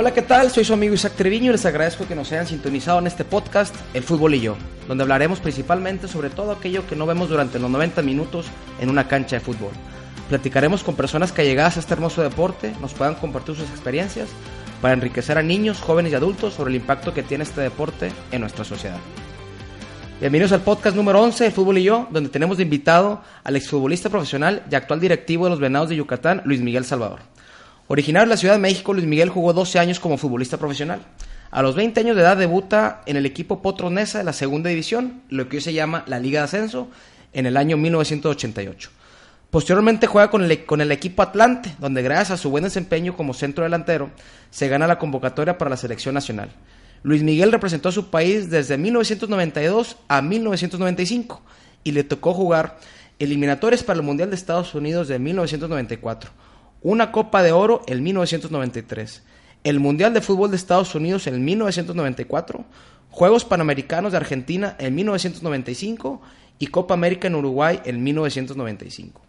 Hola, ¿qué tal? Soy su amigo Isaac Treviño y les agradezco que nos hayan sintonizado en este podcast El Fútbol y yo, donde hablaremos principalmente sobre todo aquello que no vemos durante los 90 minutos en una cancha de fútbol. Platicaremos con personas que llegadas a este hermoso deporte nos puedan compartir sus experiencias para enriquecer a niños, jóvenes y adultos sobre el impacto que tiene este deporte en nuestra sociedad. Bienvenidos al podcast número 11 de Fútbol y yo, donde tenemos de invitado al exfutbolista profesional y actual directivo de los Venados de Yucatán, Luis Miguel Salvador. Originario de la Ciudad de México, Luis Miguel jugó 12 años como futbolista profesional. A los 20 años de edad debuta en el equipo Potros Nesa de la segunda división, lo que hoy se llama la Liga de Ascenso, en el año 1988. Posteriormente juega con el, con el equipo Atlante, donde gracias a su buen desempeño como centro delantero, se gana la convocatoria para la selección nacional. Luis Miguel representó a su país desde 1992 a 1995 y le tocó jugar eliminatorias para el Mundial de Estados Unidos de 1994 una Copa de Oro en 1993, el Mundial de Fútbol de Estados Unidos en 1994, Juegos Panamericanos de Argentina en 1995 y Copa América en Uruguay en 1995.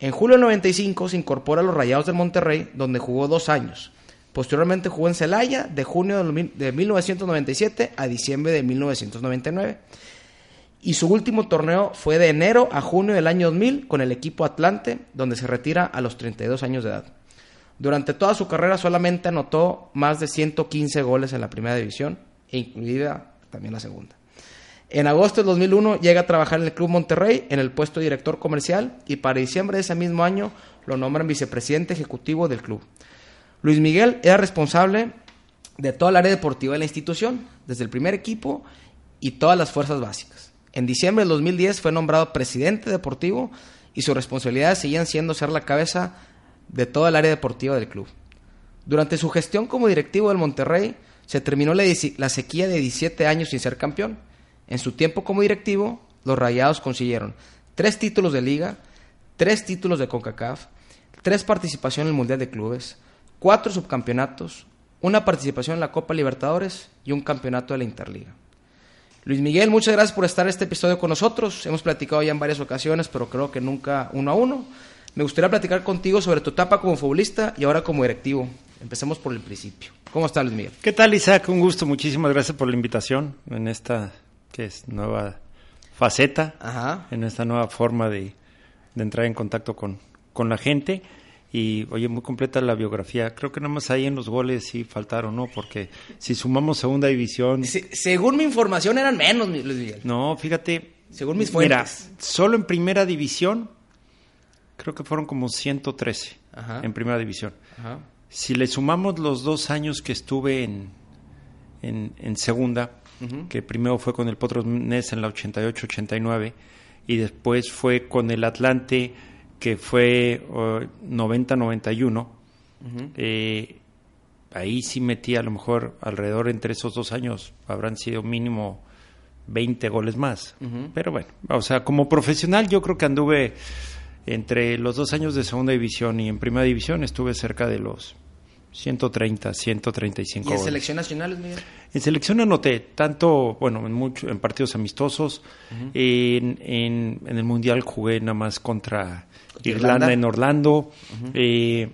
En julio del 95 se incorpora a los Rayados de Monterrey, donde jugó dos años. Posteriormente jugó en Celaya de junio de 1997 a diciembre de 1999 y su último torneo fue de enero a junio del año 2000 con el equipo Atlante, donde se retira a los 32 años de edad. Durante toda su carrera solamente anotó más de 115 goles en la primera división, incluida también la segunda. En agosto del 2001 llega a trabajar en el Club Monterrey en el puesto de director comercial y para diciembre de ese mismo año lo nombran vicepresidente ejecutivo del club. Luis Miguel era responsable de toda el área deportiva de la institución, desde el primer equipo y todas las fuerzas básicas. En diciembre del 2010 fue nombrado presidente deportivo y sus responsabilidades seguían siendo ser la cabeza de toda el área deportiva del club. Durante su gestión como directivo del Monterrey, se terminó la, sequía de 17 años sin ser campeón. En su tiempo como directivo, los Rayados consiguieron tres títulos de liga, tres títulos de CONCACAF, tres participaciones en el Mundial de Clubes, cuatro subcampeonatos, una participación en la Copa Libertadores y un campeonato de la Interliga. Luis Miguel, muchas gracias por estar en este episodio con nosotros. Hemos platicado ya en varias ocasiones, pero creo que nunca uno a uno. Me gustaría platicar contigo sobre tu etapa como futbolista y ahora como directivo. Empecemos por el principio. ¿Cómo estás, Luis Miguel? ¿Qué tal, Isaac? Un gusto. Muchísimas gracias por la invitación en esta que es nueva faceta, en esta nueva forma de, de entrar en contacto con, con la gente. Y oye, muy completa la biografía. Creo que nada más ahí en los goles sí faltaron, ¿no? Porque si sumamos segunda división. según mi información eran menos, Luis Miguel. No, fíjate. Según mis fuentes. Mira, solo en primera división, creo que fueron como 113 en primera división. Si le sumamos los dos años que estuve en, en, segunda, que primero fue con el Potros Nes en la 88-89 y después fue con el Atlante que fue 90-91, eh, ahí sí metí a lo mejor alrededor entre esos dos años, habrán sido mínimo 20 goles más. Pero bueno, o sea, como profesional yo creo que anduve entre los dos años de segunda división y en primera división estuve cerca de los 130, 135 ¿Y en selección nacional, Miguel? En selección anoté, tanto, bueno, en, mucho, en partidos amistosos, en, en, en, el Mundial jugué nada más contra Irlanda, en Orlando, eh,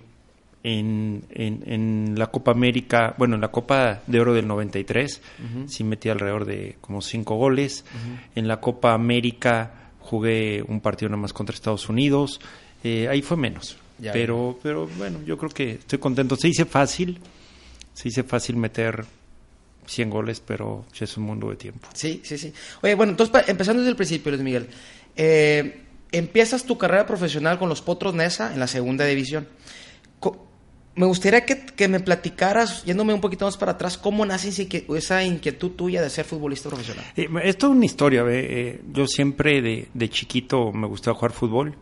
en, en, la Copa América, bueno, en la Copa de Oro del 93, sí metí alrededor de como cinco goles. En la Copa América jugué un partido nada más contra Estados Unidos. Eh, ahí fue menos. pero, pero bueno, yo creo que estoy contento. Se hice fácil, se hice fácil meter 100 goles, pero es un mundo de tiempo. Sí, sí, sí. Oye, bueno, entonces empezando desde el principio, Luis Miguel. Eh, empiezas tu carrera profesional con los Potros Nesa en la segunda división. Me gustaría que, me platicaras, yéndome un poquito más para atrás, cómo nace esa inquietud tuya de ser futbolista profesional. Eh, es toda una historia. Eh, yo siempre de, chiquito me gustaba jugar fútbol.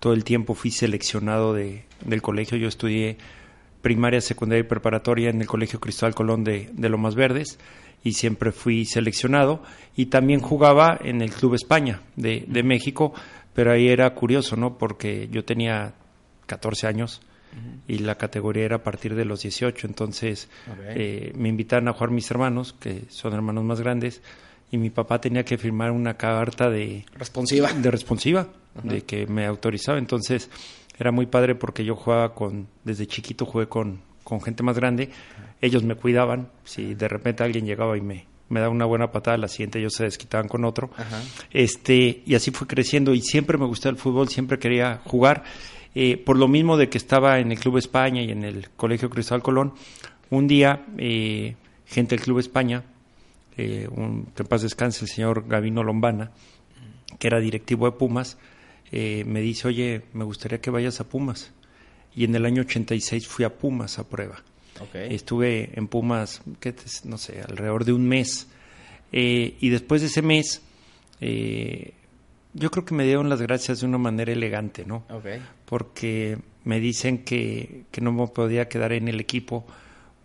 Todo el tiempo fui seleccionado de, del colegio. Yo estudié primaria, secundaria y preparatoria en el Colegio Cristóbal Colón de, de Lomas Verdes y siempre fui seleccionado. Y también jugaba en el Club España de, de México pero ahí era curioso, ¿no? Porque yo tenía 14 años y la categoría era a partir de los 18. Entonces eh, me invitaron a jugar mis hermanos, que son hermanos más grandes, y mi papá tenía que firmar una carta de responsiva, de responsiva, de que me autorizaba. Entonces era muy padre porque yo jugaba con, desde chiquito jugué con, con gente más grande, ellos me cuidaban, si de repente alguien llegaba y me, me daba una buena patada, la siguiente ellos se desquitaban con otro. Este, y así fue creciendo y siempre me gustó el fútbol, siempre quería jugar. Eh, por lo mismo de que estaba en el Club España y en el Colegio Cristóbal Colón, un día eh, gente del Club España, eh, un, que en paz descanse el señor Gavino Lombana, que era directivo de Pumas, eh, me dice, oye, me gustaría que vayas a Pumas. Y en el año 86 fui a Pumas a prueba. Estuve en Pumas, ¿qué no sé, alrededor de un mes. Eh, y después de ese mes, eh, yo creo que me dieron las gracias de una manera elegante, ¿no? Porque me dicen que, que no me podía quedar en el equipo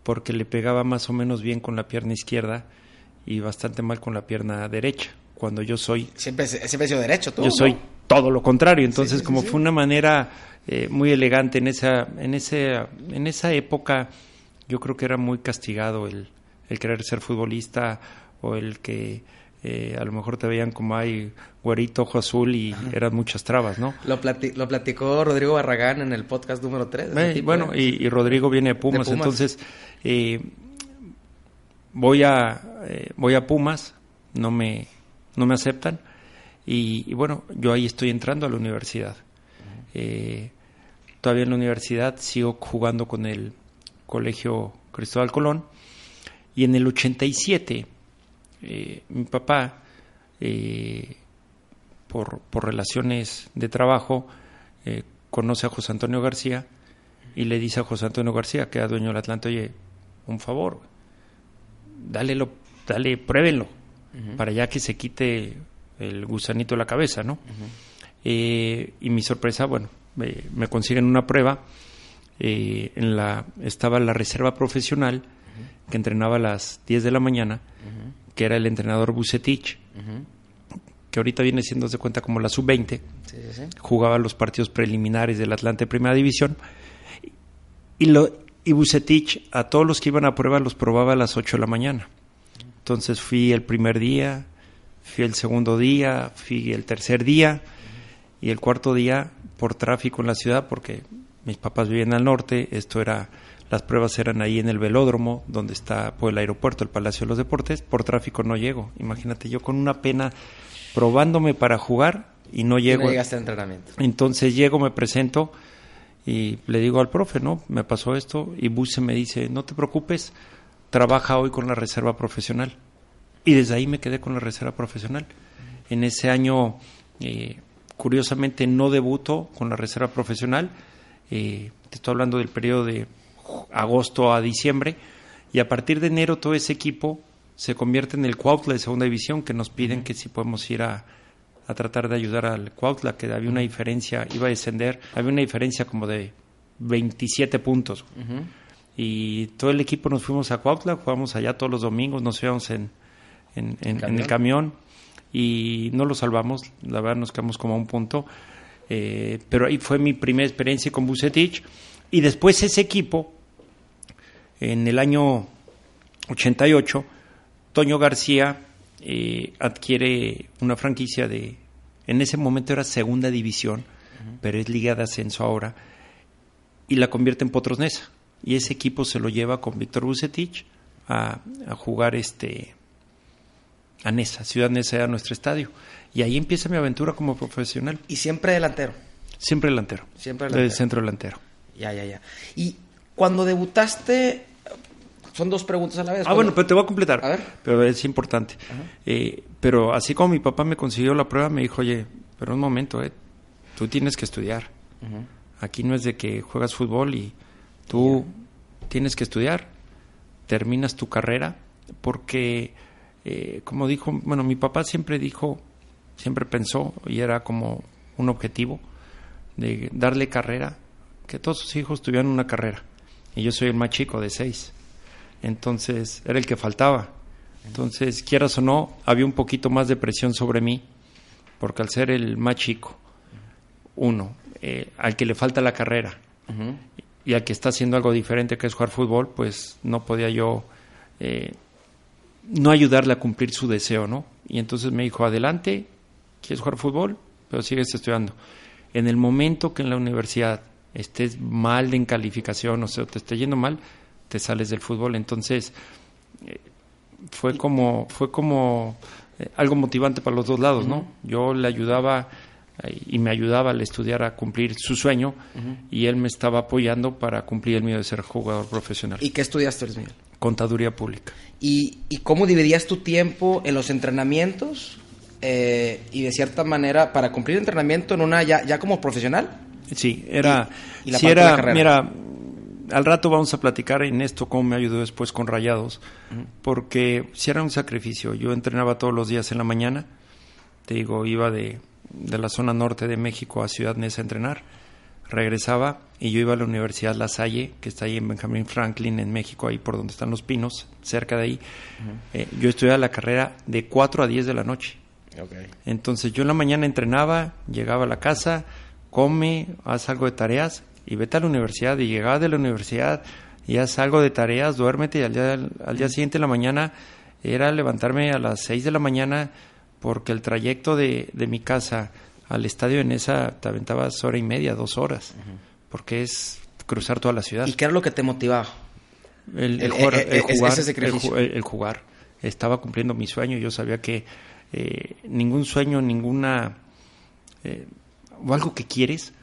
porque le pegaba más o menos bien con la pierna izquierda y bastante mal con la pierna derecha. Cuando yo soy. Siempre, siempre he sido derecho, tú. Yo soy todo lo contrario. Entonces, como fue una manera eh, muy elegante en esa, en, ese, en esa época, yo creo que era muy castigado el, el querer ser futbolista o el que eh, a lo mejor te veían como hay güerito, ojo azul y eran muchas trabas, ¿no? Lo, lo platicó Rodrigo Barragán en el podcast número 3. bueno, y, Rodrigo viene de Pumas, entonces eh, voy, a, voy a Pumas, no me, no me aceptan y, bueno, yo ahí estoy entrando a la universidad. Eh, todavía en la universidad sigo jugando con el Colegio Cristóbal Colón. Y en el 87, eh, mi papá, eh, por, por, relaciones de trabajo, conoce a José Antonio García y le dice a José Antonio García, que era dueño del Atlante, oye, un favor, dale, lo, dale pruébenlo, para ya que se quite el gusanito de la cabeza, ¿no? Eh, y mi sorpresa, bueno, me consiguen una prueba. Eh, en la, estaba la reserva profesional que entrenaba a las 10 de la mañana, que era el entrenador Bucetich, que ahorita viene siendo de cuenta como la sub-20. Jugaba los partidos preliminares del Atlante Primera División. Y, lo, y Bucetich a todos los que iban a prueba los probaba a las 8 de la mañana. Entonces fui el primer día, fui el segundo día, fui el tercer día y el cuarto día por tráfico en la ciudad, porque mis papás vivían al norte, esto era, las pruebas eran ahí en el velódromo, donde está pues, el aeropuerto, el Palacio de los Deportes, por tráfico no llego. Imagínate, yo con una pena probándome para jugar y no llego. no llegaste entrenamiento. Entonces llego, me presento y le digo al profe, ¿no? Me pasó esto y Buse me dice, no te preocupes, trabaja hoy con la reserva profesional. Y desde ahí me quedé con la reserva profesional. En ese año, eh, curiosamente, no debuto con la reserva profesional. Eh, te estoy hablando del periodo de agosto a diciembre. Y a partir de enero todo ese equipo se convierte en el Cuautla de segunda división, que nos piden que si podemos ir a, tratar de ayudar al Cuautla, que había una diferencia, iba a descender, había una diferencia como de 27 puntos. Y todo el equipo nos fuimos a Cuautla, jugamos allá todos los domingos, nos íbamos en, en, el camión y no lo salvamos, la verdad nos quedamos como a un punto. Eh, pero ahí fue mi primera experiencia con Bucetich. Y después ese equipo, en el año 88, Toño García eh, adquiere una franquicia de, en ese momento era segunda división, pero es liga de ascenso ahora, y la convierte en Potros Nesa. Y ese equipo se lo lleva con Víctor Bucetich a, a jugar este a Nesa, Ciudad Nesa era nuestro estadio. Y ahí empieza mi aventura como profesional. ¿Y siempre delantero? Siempre delantero. Siempre delantero. Del centro delantero. Ya, ya, ya. Y cuando debutaste, son dos preguntas a la vez. Ah, bueno, pero te voy a completar. A ver. Pero es importante. Eh, pero así como mi papá me consiguió la prueba, me dijo, oye, pero un momento, eh, tú tienes que estudiar. Aquí no es de que juegas fútbol y tú tienes que estudiar, terminas tu carrera, porque eh, como dijo, bueno, mi papá siempre dijo, siempre pensó y era como un objetivo de darle carrera, que todos sus hijos tuvieran una carrera. Y yo soy el más chico de seis. Entonces era el que faltaba. Entonces, quieras o no, había un poquito más de presión sobre mí, porque al ser el más chico, uno, eh, al que le falta la carrera y al que está haciendo algo diferente que es jugar fútbol, pues no podía yo eh, no ayudarle a cumplir su deseo, ¿no? Y entonces me dijo, adelante, ¿quieres jugar fútbol? Pero sigues estudiando. En el momento que en la universidad estés mal en calificación, o sea, te esté yendo mal, te sales del fútbol. Entonces, eh, fue como, fue como eh, algo motivante para los dos lados, ¿no? Yo le ayudaba eh, y me ayudaba al estudiar a cumplir su sueño y él me estaba apoyando para cumplir el mío de ser jugador profesional. ¿Y qué estudiaste, Miguel? Contaduría pública. ¿Y, ¿Y, cómo dividías tu tiempo en los entrenamientos eh, y de cierta manera para cumplir el entrenamiento en una ya, ya como profesional? Sí, era, y, la era mira, al rato vamos a platicar en esto cómo me ayudó después con Rayados, porque si era un sacrificio. Yo entrenaba todos los días en la mañana, te digo, iba de, de la zona norte de México a Ciudad Neza a entrenar, regresaba y yo iba a la Universidad La Salle, que está ahí en Benjamin Franklin, en México, ahí por donde están los pinos, cerca de ahí. Eh, yo estudiaba la carrera de 4 a 10 de la noche. Entonces yo en la mañana entrenaba, llegaba a la casa, come, haz algo de tareas y vete a la universidad. Y llegaba de la universidad y haz algo de tareas, duérmete y al día, al día siguiente en la mañana era levantarme a las 6 de la mañana porque el trayecto de, de mi casa al estadio en esa te aventabas hora y media, dos horas, porque es cruzar toda la ciudad. ¿Y qué era lo que te motivaba? El, jugar, el, jugar, Estaba cumpliendo mi sueño. Yo sabía que eh, ningún sueño, ninguna eh, o algo que quieres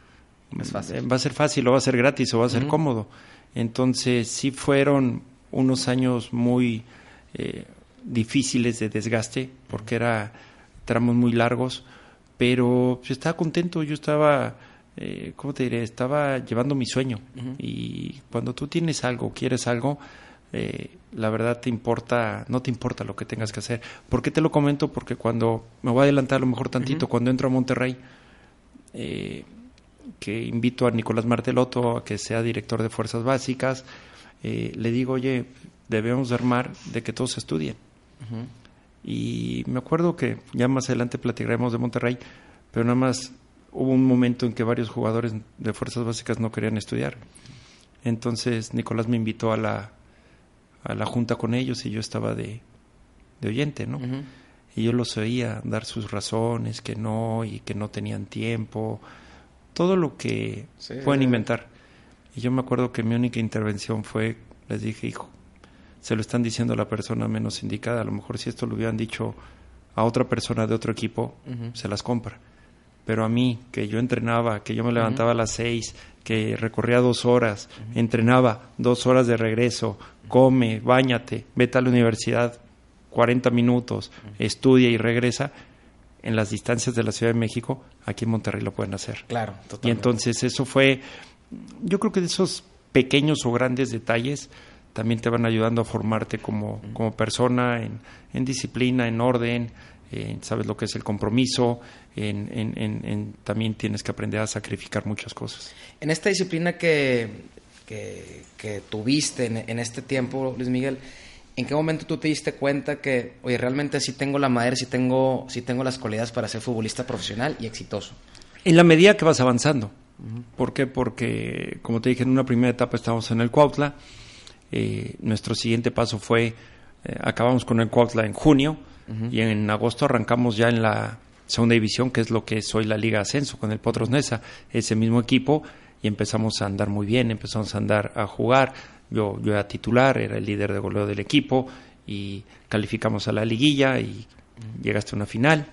va a ser fácil o va a ser gratis o va a ser cómodo. Entonces sí fueron unos años muy eh, difíciles de desgaste porque era tramos muy largos, pero yo estaba contento, yo estaba, eh, ¿cómo te diré? Estaba llevando mi sueño y cuando tú tienes algo, quieres algo, eh, la verdad te importa, no te importa lo que tengas que hacer. ¿Por qué te lo comento? Porque cuando, me voy a adelantar a lo mejor tantito, cuando entro a Monterrey, eh, que invito a Nicolás Martelotto a que sea director de Fuerzas Básicas, eh, le digo, oye, debemos armar de que todos estudien. Y me acuerdo que ya más adelante platicaremos de Monterrey, pero nada más hubo un momento en que varios jugadores de Fuerzas Básicas no querían estudiar. Entonces Nicolás me invitó a la, a la junta con ellos y yo estaba de, de oyente, ¿no? Y yo los oía dar sus razones, que no, y que no tenían tiempo, todo lo que pueden inventar. Y yo me acuerdo que mi única intervención fue, les dije, hijo, se lo están diciendo a la persona menos indicada, a lo mejor si esto lo hubieran dicho a otra persona de otro equipo, se las compra. Pero a mí, que yo entrenaba, que yo me levantaba a las seis, que recorría dos horas, entrenaba dos horas de regreso, come, bañate, vete a la universidad 40 minutos, estudia y regresa, en las distancias de la Ciudad de México, aquí en Monterrey lo pueden hacer. Claro, totalmente. Y entonces eso fue, yo creo que de esos pequeños o grandes detalles también te van ayudando a formarte como, como persona en, en disciplina, en orden, sabes lo que es el compromiso, en, también tienes que aprender a sacrificar muchas cosas. En esta disciplina que, que, tuviste en, este tiempo, Luis Miguel, ¿en qué momento tú te diste cuenta que, oye, realmente sí tengo la madera, sí tengo, sí tengo las cualidades para ser futbolista profesional y exitoso? En la medida que vas avanzando. ¿Por qué? Porque, como te dije, en una primera etapa estábamos en el Cuautla. Eh, nuestro siguiente paso fue, eh, acabamos con el Cuautla en junio y en agosto arrancamos ya en la segunda división, que es lo que es hoy la Liga Ascenso con el Potros Nesa, ese mismo equipo, y empezamos a andar muy bien, empezamos a andar a jugar. Yo, yo era titular, era el líder de goleo del equipo y calificamos a la liguilla y llegaste a una final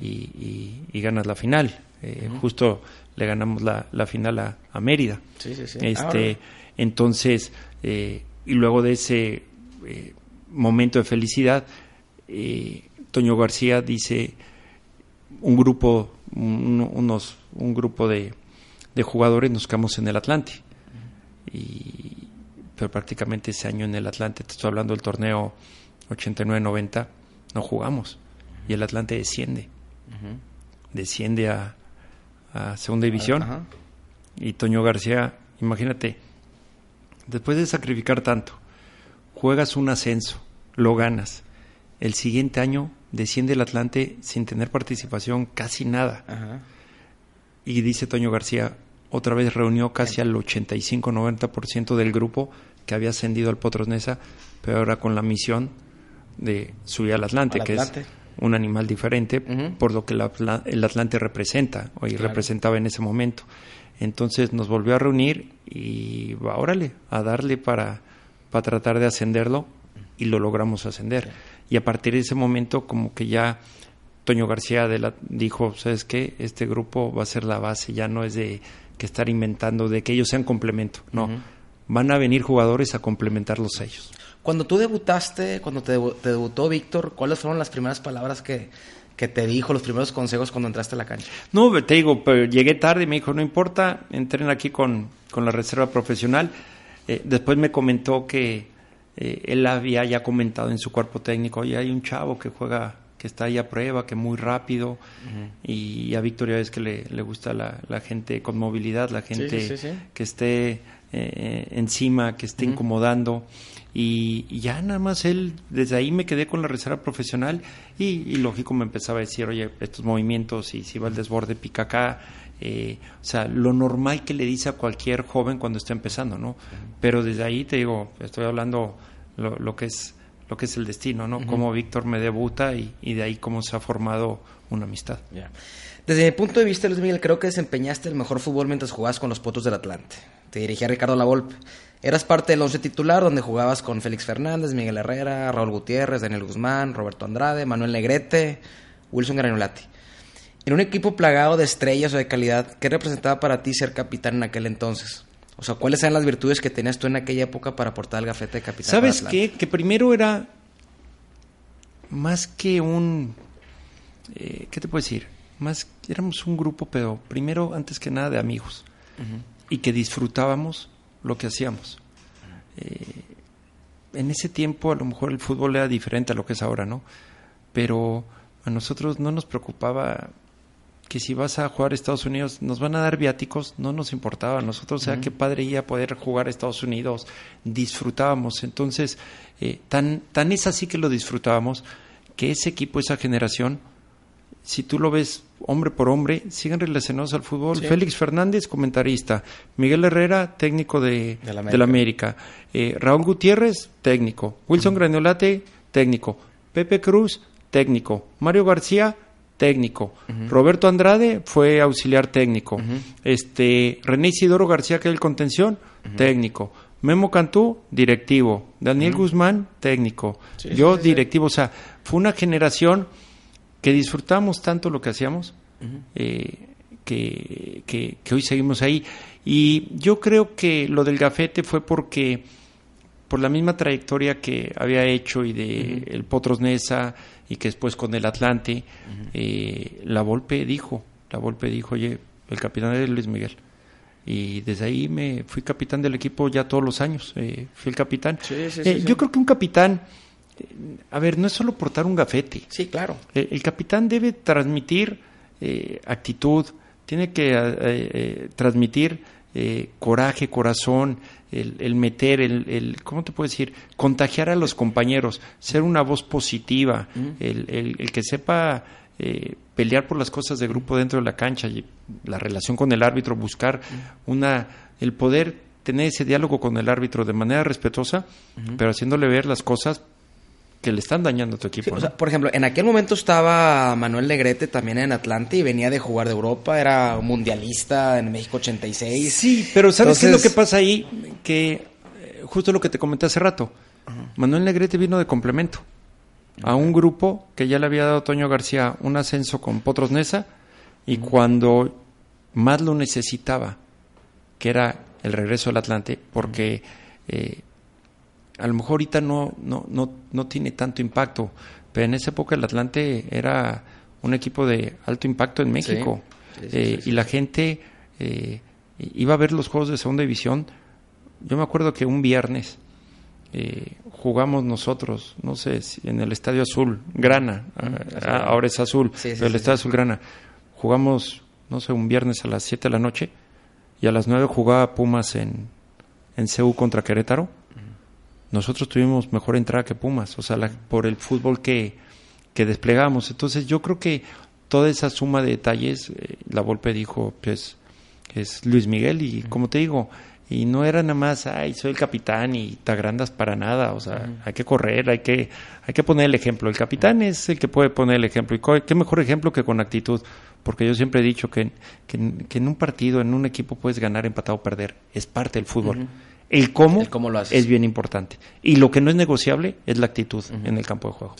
y, y, ganas la final. Eh, justo le ganamos la, la final a, Mérida. Este, entonces, eh, y luego de ese eh, momento de felicidad, eh, Toño García dice un grupo, un, unos, un grupo de, de, jugadores nos quedamos en el Atlante. Y, pero prácticamente ese año en el Atlante, te estoy hablando del torneo 89-90, no jugamos. Y el Atlante desciende. Desciende a, a segunda división. Y Toño García, imagínate, después de sacrificar tanto, juegas un ascenso, lo ganas. El siguiente año desciende el Atlante sin tener participación casi nada. Y dice Toño García, otra vez reunió casi al 85-90% del grupo que había ascendido al Potros pero ahora con la misión de subir al Atlante, que es un animal diferente por lo que el Atlante representa, o representaba en ese momento. Entonces nos volvió a reunir y órale, a darle para, para tratar de ascenderlo y lo logramos ascender. Y a partir de ese momento como que ya Toño García de la, dijo, ¿sabes qué? Este grupo va a ser la base, ya no es de que estar inventando, de que ellos sean complemento, no. Van a venir jugadores a complementarlos a ellos. Cuando tú debutaste, cuando te, debutó Víctor, ¿cuáles fueron las primeras palabras que, que te dijo, los primeros consejos cuando entraste a la cancha? No, te digo, pero llegué tarde y me dijo, no importa, entren aquí con, con la reserva profesional. Eh, después me comentó que eh, él había ya comentado en su cuerpo técnico, oye, hay un chavo que juega, que está ahí a prueba, que muy rápido, y a Victoria es que le, le gusta la, la, gente con movilidad, la gente que esté eh, encima, que esté incomodando. Y, ya nada más él, desde ahí me quedé con la reserva profesional y, lógico me empezaba a decir, oye, estos movimientos y si va el desborde, pica acá. Eh, o sea, lo normal que le dice a cualquier joven cuando está empezando, ¿no? Pero desde ahí te digo, estoy hablando lo, que es lo que es el destino, ¿no? Cómo Víctor me debuta y, de ahí cómo se ha formado una amistad. Desde mi punto de vista, Luis Miguel, creo que desempeñaste el mejor fútbol mientras jugabas con los Potos del Atlante. Te dirigía Ricardo Lavolpe. Eras parte del once titular donde jugabas con Félix Fernández, Miguel Herrera, Raúl Gutiérrez, Daniel Guzmán, Roberto Andrade, Manuel Negrete, Wilson Granulati. En un equipo plagado de estrellas o de calidad, ¿qué representaba para ti ser capitán en aquel entonces? O sea, ¿cuáles eran las virtudes que tenías tú en aquella época para aportar el gafete de capitán? ¿Sabes qué? Que primero era más que un... Eh, ¿Qué te puedo decir? Más éramos un grupo, pero primero, antes que nada, de amigos. Y que disfrutábamos lo que hacíamos. Eh, en ese tiempo a lo mejor el fútbol era diferente a lo que es ahora, ¿no? Pero a nosotros no nos preocupaba que si vas a jugar a Estados Unidos nos van a dar viáticos, no nos importaba. A nosotros, o sea, qué padre iba poder jugar a Estados Unidos, disfrutábamos. Entonces, eh, tan, tan es así que lo disfrutábamos, que ese equipo, esa generación, si tú lo ves hombre por hombre, siguen relacionados al fútbol. Félix Fernández, comentarista. Miguel Herrera, técnico de, la América. Eh, Raúl Gutiérrez, técnico. Wilson Granolate, técnico. Pepe Cruz, técnico. Mario García, técnico. Roberto Andrade fue auxiliar técnico. Este René Isidoro García, que es el contención, técnico. Memo Cantú, directivo. Daniel Guzmán, técnico. Yo, directivo. O sea, fue una generación que disfrutamos tanto lo que hacíamos, eh, que, que, hoy seguimos ahí. Y yo creo que lo del gafete fue porque, por la misma trayectoria que había hecho y de el Potros Nesa y que después con el Atlante, eh, la Volpe dijo, la Volpe dijo, oye, el capitán es Luis Miguel. Y desde ahí me fui capitán del equipo ya todos los años. Eh, fui el capitán. yo creo que un capitán a ver, no es solo portar un gafete. Sí, claro. El, capitán debe transmitir eh, actitud, tiene que eh, eh, transmitir coraje, corazón, el, meter, el, el, ¿cómo te puedo decir? Contagiar a los compañeros, ser una voz positiva, el, el, que sepa pelear por las cosas de grupo dentro de la cancha, y la relación con el árbitro, buscar una, el poder tener ese diálogo con el árbitro de manera respetuosa, pero haciéndole ver las cosas que le están dañando a tu equipo. por ejemplo, en aquel momento estaba Manuel Negrete también en Atlante y venía de jugar de Europa, era mundialista en México 86. Sí, pero ¿sabes qué es lo que pasa ahí? Que eh, justo lo que te comenté hace rato, Manuel Negrete vino de complemento a un grupo que ya le había dado Toño García un ascenso con Potros Nesa y cuando más lo necesitaba, que era el regreso al Atlante, porque eh, a lo mejor ahorita no, no, no, no tiene tanto impacto, pero en esa época el Atlante era un equipo de alto impacto en México. Eh, y la gente eh, iba a ver los juegos de segunda división. Yo me acuerdo que un viernes eh, jugamos nosotros, no sé, en el Estadio Azul, Grana, ah, ahora es Azul, pero el Estadio Azul Grana, jugamos, no sé, un viernes a las 7 de la noche y a las 9 jugaba Pumas en, en CEU contra Querétaro nosotros tuvimos mejor entrada que Pumas, o sea, por el fútbol que, que desplegamos. Entonces yo creo que toda esa suma de detalles, eh, la Volpe dijo, pues es Luis Miguel y como te digo, y no era nada más, ay, soy el capitán y te agrandas para nada, o sea, hay que correr, hay que, hay que poner el ejemplo. El capitán es el que puede poner el ejemplo y qué mejor ejemplo que con actitud. porque yo siempre he dicho que, que, en un partido, en un equipo puedes ganar, empatar o perder, es parte del fútbol. El cómo, lo es bien importante. Y lo que no es negociable es la actitud en el campo de juego.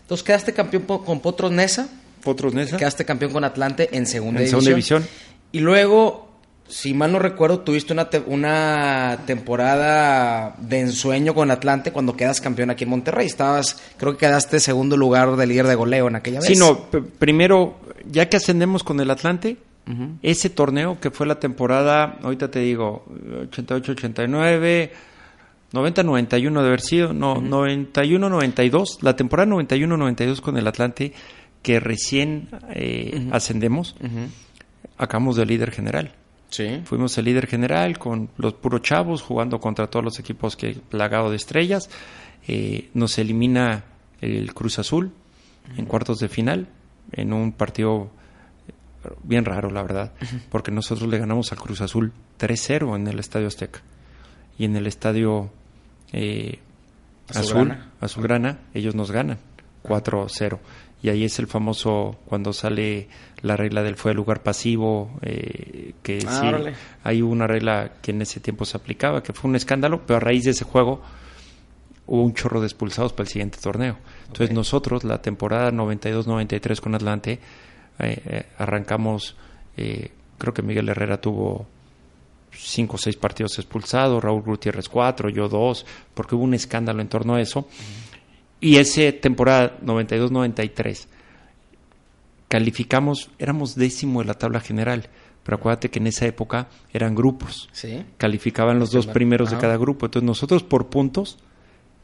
Entonces quedaste campeón con Potros Nesa. Potros Nesa. Quedaste campeón con Atlante en segunda en división. Segunda división. Y luego si mal no recuerdo, tuviste una, una temporada de ensueño con Atlante cuando quedas campeón aquí en Monterrey. Estabas, creo que quedaste segundo lugar de líder de goleo en aquella vez. Sí, no, primero, ya que ascendemos con el Atlante, ese torneo que fue la temporada, ahorita te digo, 88-89, 90-91 de haber sido, no, 91-92, la temporada 91-92 con el Atlante, que recién eh, ascendemos, acabamos de líder general. Fuimos el líder general con los puros chavos jugando contra todos los equipos que plagado de estrellas. Eh, nos elimina el Cruz Azul en cuartos de final en un partido bien raro, la verdad, porque nosotros le ganamos al Cruz Azul 3-0 en el Estadio Azteca. Y en el Estadio eh, Azul, Azulgrana, ellos nos ganan 4-0 y ahí es el famoso cuando sale la regla del fue lugar pasivo, eh, que ah, sí, hay una regla que en ese tiempo se aplicaba, que fue un escándalo, pero a raíz de ese juego hubo un chorro de expulsados para el siguiente torneo. Entonces nosotros, la temporada 92-93 con Atlante, eh, eh, arrancamos, creo que Miguel Herrera tuvo cinco o seis partidos expulsados, Raúl Gutiérrez cuatro, yo dos, porque hubo un escándalo en torno a eso. Y esa temporada 92-93 calificamos, éramos décimo en la tabla general, pero acuérdate que en esa época eran grupos. Calificaban los dos primeros de cada grupo. Entonces nosotros por puntos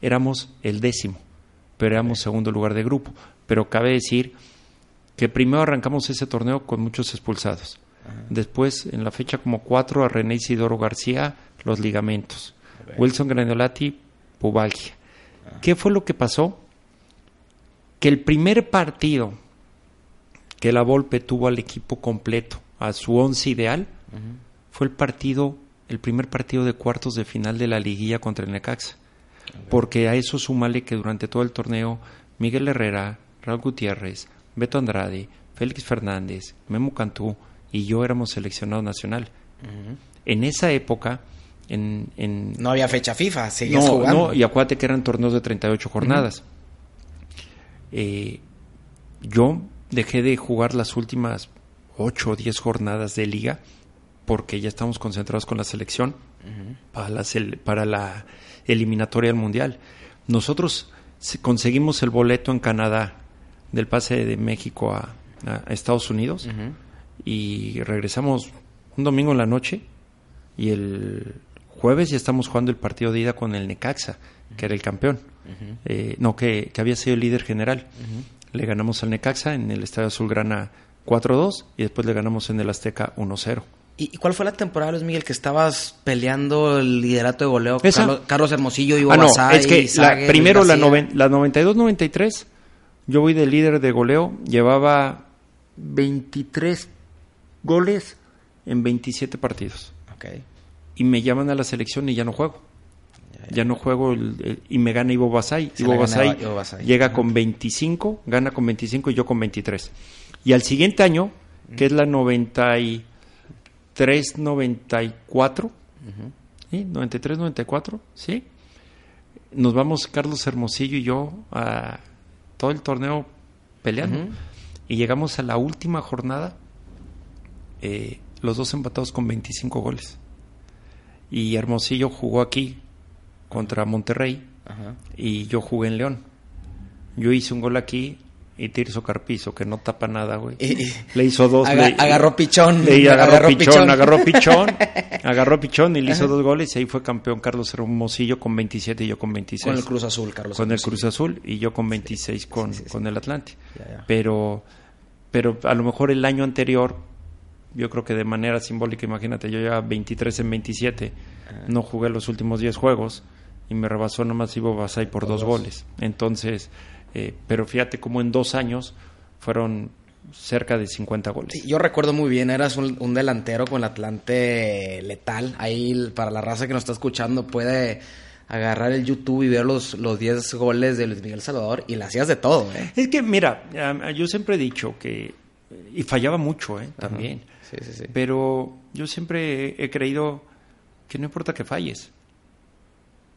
éramos el décimo, pero éramos segundo lugar de grupo. Pero cabe decir que primero arrancamos ese torneo con muchos expulsados. Después, en la fecha como cuatro, a René Isidoro García, los ligamentos. Wilson Granolati, pubalgia. ¿Qué fue lo que pasó? Que el primer partido que la Volpe tuvo al equipo completo, a su once ideal, fue el partido, el primer partido de cuartos de final de la liguilla contra el Necaxa. Porque a eso súmale que durante todo el torneo Miguel Herrera, Raúl Gutiérrez, Beto Andrade, Félix Fernández, Memo Cantú y yo éramos seleccionados nacional. En esa época en, no había fecha FIFA, seguías jugando. No, y acuérdate que eran torneos de 38 jornadas. Eh, yo dejé de jugar las últimas 8 o 10 jornadas de liga porque ya estamos concentrados con la selección para, la, para la eliminatoria del Mundial. Nosotros conseguimos el boleto en Canadá del pase de México a, Estados Unidos y regresamos un domingo en la noche y el jueves ya estamos jugando el partido de ida con el Necaxa, que era el campeón. Eh, no, que, había sido el líder general. Le ganamos al Necaxa en el Estadio Azulgrana 4-2 y después le ganamos en el Azteca 1-0. ¿Y cuál fue la temporada, Luis Miguel, que estabas peleando el liderato de goleo? Carlos, Hermosillo y ah, no, es que primero la, la 92-93, yo voy de líder de goleo, llevaba 23 goles en 27 partidos. Okay y me llaman a la selección y ya no juego. Ya, no juego y me gana Ivo Basay. Ivo Basay, llega con 25, gana con 25 y yo con 23. Y al siguiente año, que es la 93-94, ¿sí? 93-94, ¿sí? Nos vamos Carlos Hermosillo y yo a todo el torneo peleando. Y llegamos a la última jornada, eh, los dos empatados con 25 goles y Hermosillo jugó aquí contra Monterrey y yo jugué en León. Yo hice un gol aquí y Tirso Carpizo, que no tapa nada, güey. Le hizo dos. agarró pichón. Le, agarró, pichón, agarró pichón, agarró pichón y le hizo dos goles y ahí fue campeón Carlos Hermosillo con 27 y yo con 26. Con el Cruz Azul, Carlos. Con el Cruz Azul y yo con 26 con, con el Atlante. Pero, pero a lo mejor el año anterior yo creo que de manera simbólica, imagínate, yo ya 23 en 27, no jugué los últimos 10 juegos y me rebasó nomás Ivo Basay por, dos, goles. Entonces, eh, pero fíjate cómo en dos años fueron cerca de 50 goles. yo recuerdo muy bien, eras un, delantero con el Atlante letal. Ahí, para la raza que nos está escuchando, puede agarrar el YouTube y ver los, los 10 goles de Luis Miguel Salvador y le hacías de todo. ¿eh? Es que, mira, yo siempre he dicho que y fallaba mucho, ¿eh? También. Sí, sí, sí. Pero yo siempre he creído que no importa que falles.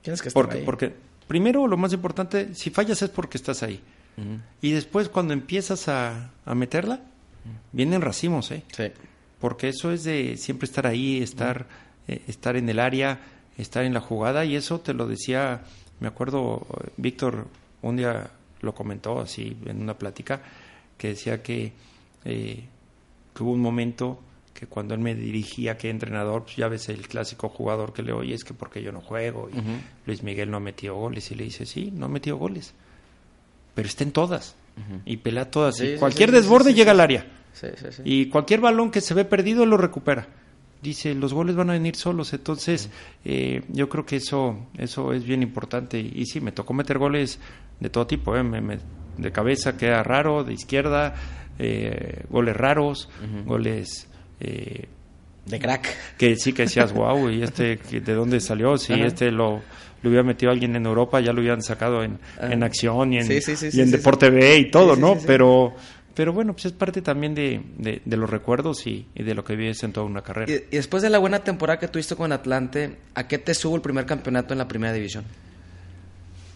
Tienes que estar porque, Porque primero lo más importante, si fallas es porque estás ahí. Y después cuando empiezas a, meterla, vienen racimos, ¿eh? Sí. Porque eso es de siempre estar ahí, estar, eh, estar en el área, estar en la jugada. Y eso te lo decía, me acuerdo, Víctor un día lo comentó así en una plática, que decía que, eh, que hubo un momento que cuando él me dirigía que entrenador, pues ya ves el clásico jugador que le oye, es que porque yo no juego, y Luis Miguel no ha metido goles, y le dice, sí, no ha metido goles, pero está en todas, y pelea todas, y cualquier desborde llega al área, y cualquier balón que se ve perdido lo recupera. Dice, los goles van a venir solos, entonces eh, yo creo que eso, eso es bien importante, y, sí, me tocó meter goles de todo tipo, ¿eh? de cabeza queda raro, de izquierda, eh, goles raros, goles eh, de crack. Que sí que decías, wow, y este, ¿de dónde salió? Si este lo, lo hubiera metido alguien en Europa, ya lo hubieran sacado en, en acción y en, y en Deporte B y todo, ¿no? Pero pero bueno, pues es parte también de, de, los recuerdos y, de lo que vives en toda una carrera. Y, después de la buena temporada que tuviste con Atlante, ¿a qué te subo el primer campeonato en la primera división?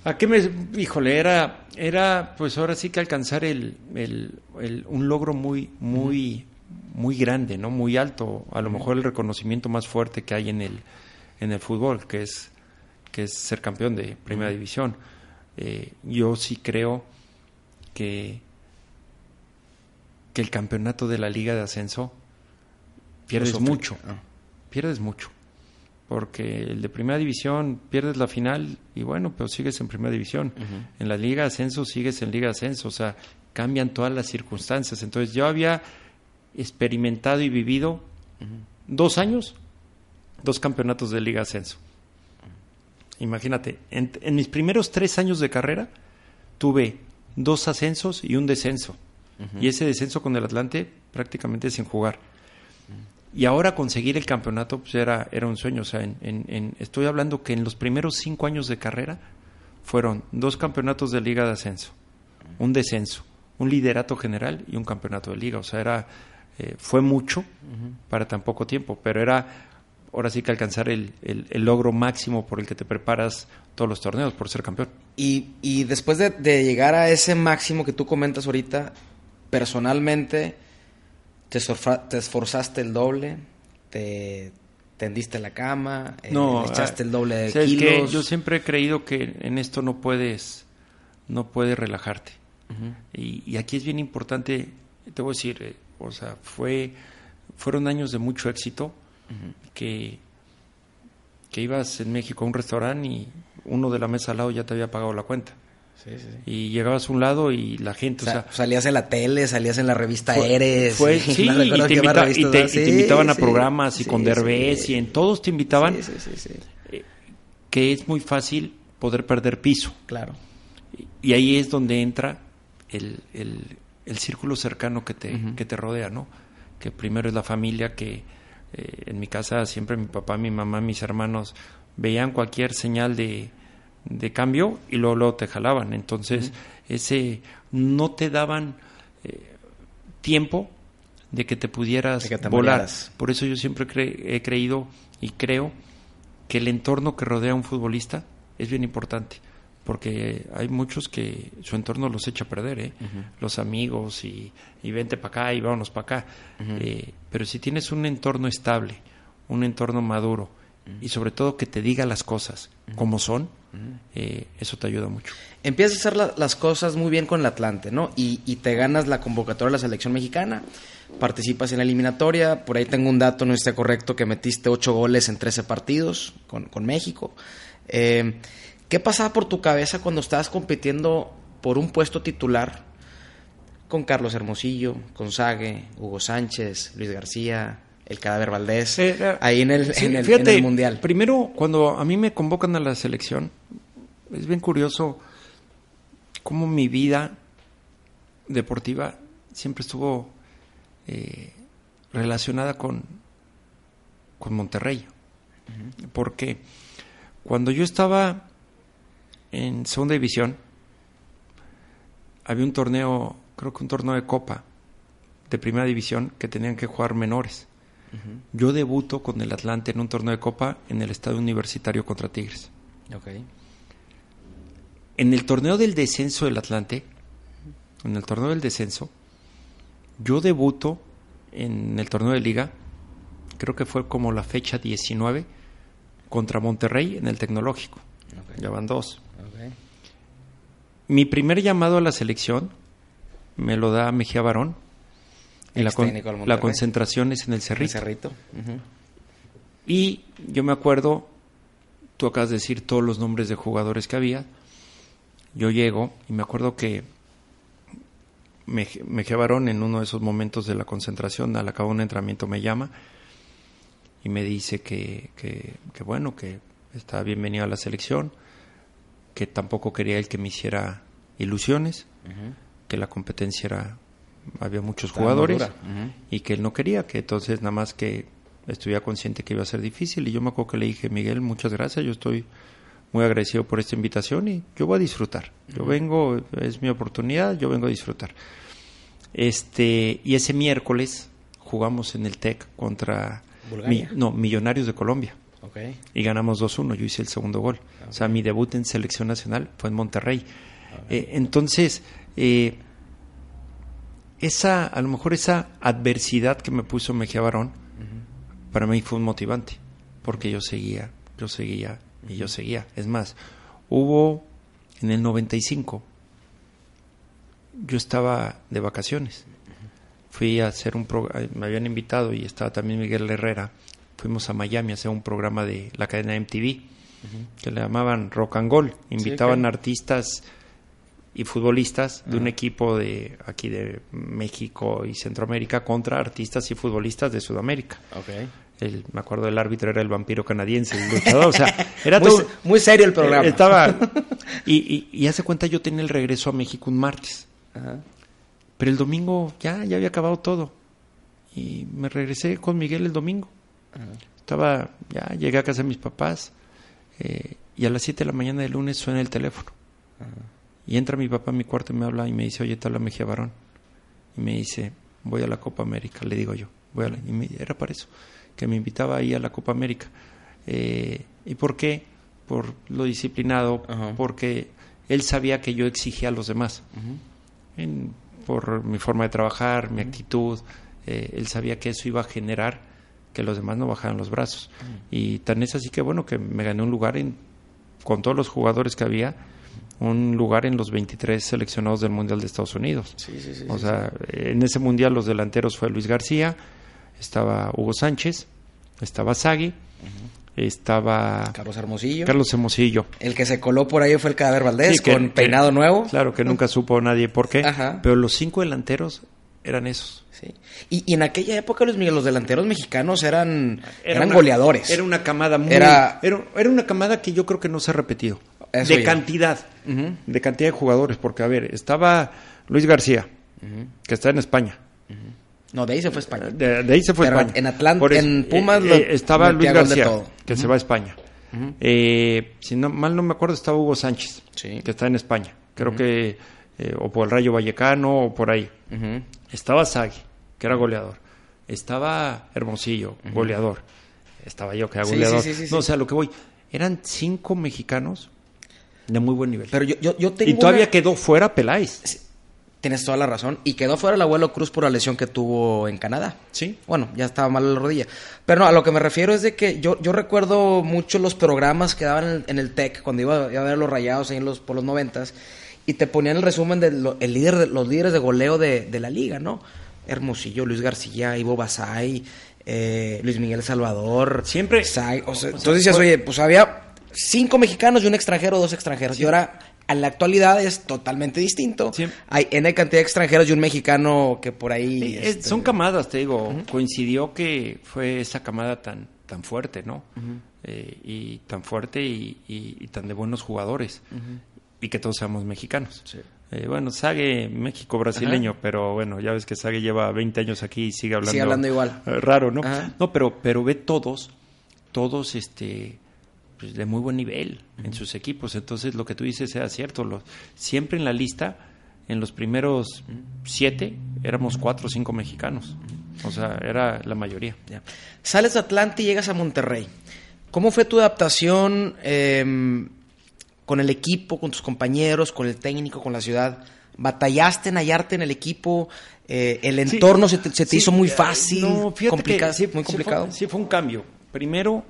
¿A qué me...? Híjole, era, era pues ahora sí que alcanzar el, el, un logro muy, muy, muy grande, ¿no? Muy alto, a lo mejor el reconocimiento más fuerte que hay en el, en el fútbol, que es, que es ser campeón de primera división. Eh, yo sí creo que, que el campeonato de la liga de ascenso pierdes mucho, ah. pierdes mucho, porque el de primera división pierdes la final y bueno, pero sigues en primera división. En la liga de ascenso sigues en liga de ascenso, o sea, cambian todas las circunstancias. Entonces yo había experimentado y vivido dos años, dos campeonatos de Liga Ascenso. Imagínate, en, mis primeros tres años de carrera tuve dos ascensos y un descenso. Y ese descenso con el Atlante prácticamente sin jugar. Y ahora conseguir el campeonato pues era, era un sueño. O sea, en, estoy hablando que en los primeros cinco años de carrera fueron dos campeonatos de Liga de Ascenso, un descenso, un liderato general y un campeonato de Liga. O sea, era eh, fue mucho para tan poco tiempo, pero era ahora sí que alcanzar el, el, logro máximo por el que te preparas todos los torneos, por ser campeón. Y, y después de, llegar a ese máximo que tú comentas ahorita, personalmente, te, te esforzaste el doble, te tendiste la cama, eh, no, echaste el doble de kilos. yo siempre he creído que en esto no puedes, no puedes relajarte. y, y, aquí es bien importante, te voy a decir, eh, o sea, fue, fueron años de mucho éxito que, que ibas en México a un restaurante y uno de la mesa al lado ya te había pagado la cuenta. Y llegabas a un lado y la gente, o sea, salías en la tele, salías en la revista Eres. Fue, sí, y te, invitaban a programas y con Derbez y en todos te invitaban. Eh, que es muy fácil poder perder piso. Claro. Y, ahí es donde entra el, el círculo cercano que te, que te rodea, ¿no? Que primero es la familia, que eh, en mi casa siempre mi papá, mi mamá, mis hermanos veían cualquier señal de, de cambio y luego, luego, te jalaban. Entonces, ese no te daban eh, tiempo de que te pudieras volar. Por eso yo siempre he creído y creo que el entorno que rodea a un futbolista es bien importante porque hay muchos que su entorno los echa a perder, ¿eh? los amigos y, y vente para acá y vámonos para acá. Eh, pero si tienes un entorno estable, un entorno maduro y sobre todo que te diga las cosas como son, eh, eso te ayuda mucho. Empiezas a hacer las cosas muy bien con el Atlante, ¿no? Y, y, te ganas la convocatoria de la selección mexicana, participas en la eliminatoria, por ahí tengo un dato, no está correcto, que metiste ocho goles en 13 partidos con, con México. Eh, ¿Qué pasaba por tu cabeza cuando estabas compitiendo por un puesto titular con Carlos Hermosillo, con Sague, Hugo Sánchez, Luis García, el cadáver Valdés, eh, ahí en el, el, Mundial? Primero, cuando a mí me convocan a la selección, es bien curioso cómo mi vida deportiva siempre estuvo eh, relacionada con, con Monterrey. Porque cuando yo estaba en segunda división había un torneo, creo que un torneo de copa, de primera división que tenían que jugar menores. Yo debuto con el Atlante en un torneo de Copa en el Estadio Universitario contra Tigres. En el torneo del descenso del Atlante, en el torneo del descenso, yo debuto en el torneo de liga, creo que fue como la fecha 19, contra Monterrey en el tecnológico. Ya van dos. Mi primer llamado a la selección me lo da Mejía Barón. La, la, concentración es en el Cerrito. Y yo me acuerdo, tú acabas de decir todos los nombres de jugadores que había. Yo llego y me acuerdo que Mejía Barón en uno de esos momentos de la concentración, al acabar un entrenamiento, me llama y me dice que, que, bueno, que estaba bienvenido a la selección, que tampoco quería él que me hiciera ilusiones, que la competencia era, había muchos jugadores y que él no quería, que entonces nada más que estuviera consciente que iba a ser difícil y yo me acuerdo que le dije, Miguel, muchas gracias, yo estoy muy agradecido por esta invitación y yo voy a disfrutar. Yo vengo, es mi oportunidad, yo vengo a disfrutar. Este, y ese miércoles jugamos en el TEC contra no, Millonarios de Colombia. Y ganamos 2-1, yo hice el segundo gol. O sea, mi debut en selección nacional fue en Monterrey. Eh, entonces, eh, esa, a lo mejor esa adversidad que me puso Mejía Barón, para mí fue un motivante, porque yo seguía, yo seguía y yo seguía. Es más, hubo en el 95, yo estaba de vacaciones fui a hacer un programa, me habían invitado y estaba también Miguel Herrera, fuimos a Miami a hacer un programa de la cadena MTV, que le llamaban Rock and Gold, invitaban artistas y futbolistas de un equipo de aquí de México y Centroamérica contra artistas y futbolistas de Sudamérica. El, me acuerdo del árbitro era el vampiro canadiense, el luchador, o sea, era muy, todo, muy serio el programa. Estaba y, y, y hace cuenta yo tenía el regreso a México un martes. Pero el domingo ya, ya había acabado todo. Y me regresé con Miguel el domingo. Estaba, ya llegué a casa de mis papás. Eh, y a las 7 de la mañana del lunes suena el teléfono. Y entra mi papá a mi cuarto y me habla y me dice, oye, te habla Mejía Barón. Y me dice, voy a la Copa América, le digo yo. Voy a y me, era para eso, que me invitaba ahí a la Copa América. Eh, ¿Y por qué? Por lo disciplinado, porque él sabía que yo exigía a los demás. en, por mi forma de trabajar, mi actitud. Eh, él sabía que eso iba a generar que los demás no bajaran los brazos. Y tan es así que, bueno, que me gané un lugar en, con todos los jugadores que había, un lugar en los 23 seleccionados del Mundial de Estados Unidos. o sea, en ese Mundial los delanteros fue Luis García, estaba Hugo Sánchez, estaba Sagui, estaba Carlos Hermosillo. Carlos Hermosillo. El que se coló por ahí fue el cadáver Valdés con peinado nuevo. Claro, que nunca supo nadie por qué. Pero los cinco delanteros eran esos. Sí. Y, en aquella época los, los delanteros mexicanos eran, eran goleadores. Era una camada muy... Era, era, una camada que yo creo que no se ha repetido. de cantidad. De cantidad de jugadores. Porque, a ver, estaba Luis García, que está en España. No, de ahí se fue a España. De, ahí se fue a España. En Atlanta, en Pumas, eh, eh, estaba Luis García, que se va a España. Eh, si no, mal no me acuerdo, estaba Hugo Sánchez, que está en España. Creo que, o por el Rayo Vallecano, o por ahí. Estaba Sagui, que era goleador. Estaba Hermosillo, goleador. Estaba yo, que era goleador. no, o sea, lo que voy. Eran cinco mexicanos de muy buen nivel. Pero yo, yo, tengo y todavía quedó fuera Peláez. Tienes toda la razón. Y quedó fuera el abuelo Cruz por la lesión que tuvo en Canadá. Sí. Bueno, ya estaba mal la rodilla. Pero no, a lo que me refiero es de que yo, yo recuerdo mucho los programas que daban en el, TEC, cuando iba, a ver los rayados ahí los, por los noventas, y te ponían el resumen de el líder de, los líderes de goleo de, la liga, ¿no? Hermosillo, Luis García, Ivo Basay, eh, Luis Miguel Salvador. Siempre. entonces decías, oye, pues había cinco mexicanos y un extranjero, dos extranjeros. Y ahora en la actualidad es totalmente distinto. Hay N cantidad de extranjeros y un mexicano que por ahí... Este, son camadas, te digo. Coincidió que fue esa camada tan, tan fuerte, ¿no? Eh, y tan fuerte y, tan de buenos jugadores. Y que todos seamos mexicanos. Eh, bueno, Sague México brasileño, pero bueno, ya ves que Sague lleva 20 años aquí y sigue hablando, sigue hablando igual. Eh, raro, ¿no? No, pero, pero ve todos, todos este pues, de muy buen nivel en sus equipos. Entonces, lo que tú dices sea cierto. Siempre en la lista, en los primeros siete, éramos cuatro o cinco mexicanos. O sea, era la mayoría. Sales de Atlanta y llegas a Monterrey. ¿Cómo fue tu adaptación em, con el equipo, con tus compañeros, con el técnico, con la ciudad? ¿Batallaste en hallarte en el equipo? Eh, ¿El entorno se te, hizo muy fácil? No, complicado, sí, muy complicado. Sí fue, un cambio. Primero,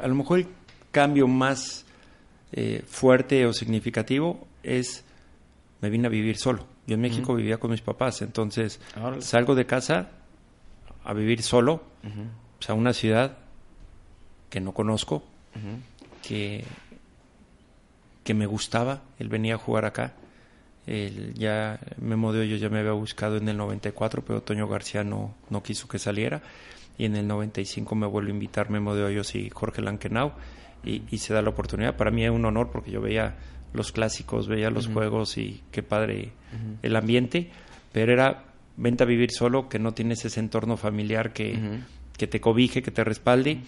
a lo mejor el cambio más eh, fuerte o significativo es me vine a vivir solo. Yo en México vivía con mis papás, entonces salgo de casa a vivir solo, pues, a una ciudad que no conozco, que, que me gustaba, él venía a jugar acá. Él ya Memo de Hoyo ya me había buscado en el 94, pero Toño García no, no quiso que saliera. Y en el 95 me vuelve a invitar Memo de Hoyos y Jorge Lankenau y, y, se da la oportunidad. Para mí es un honor porque yo veía los clásicos, veía los juegos y qué padre el ambiente, pero era vente a vivir solo, que no tienes ese entorno familiar que, que te cobije, que te respalde.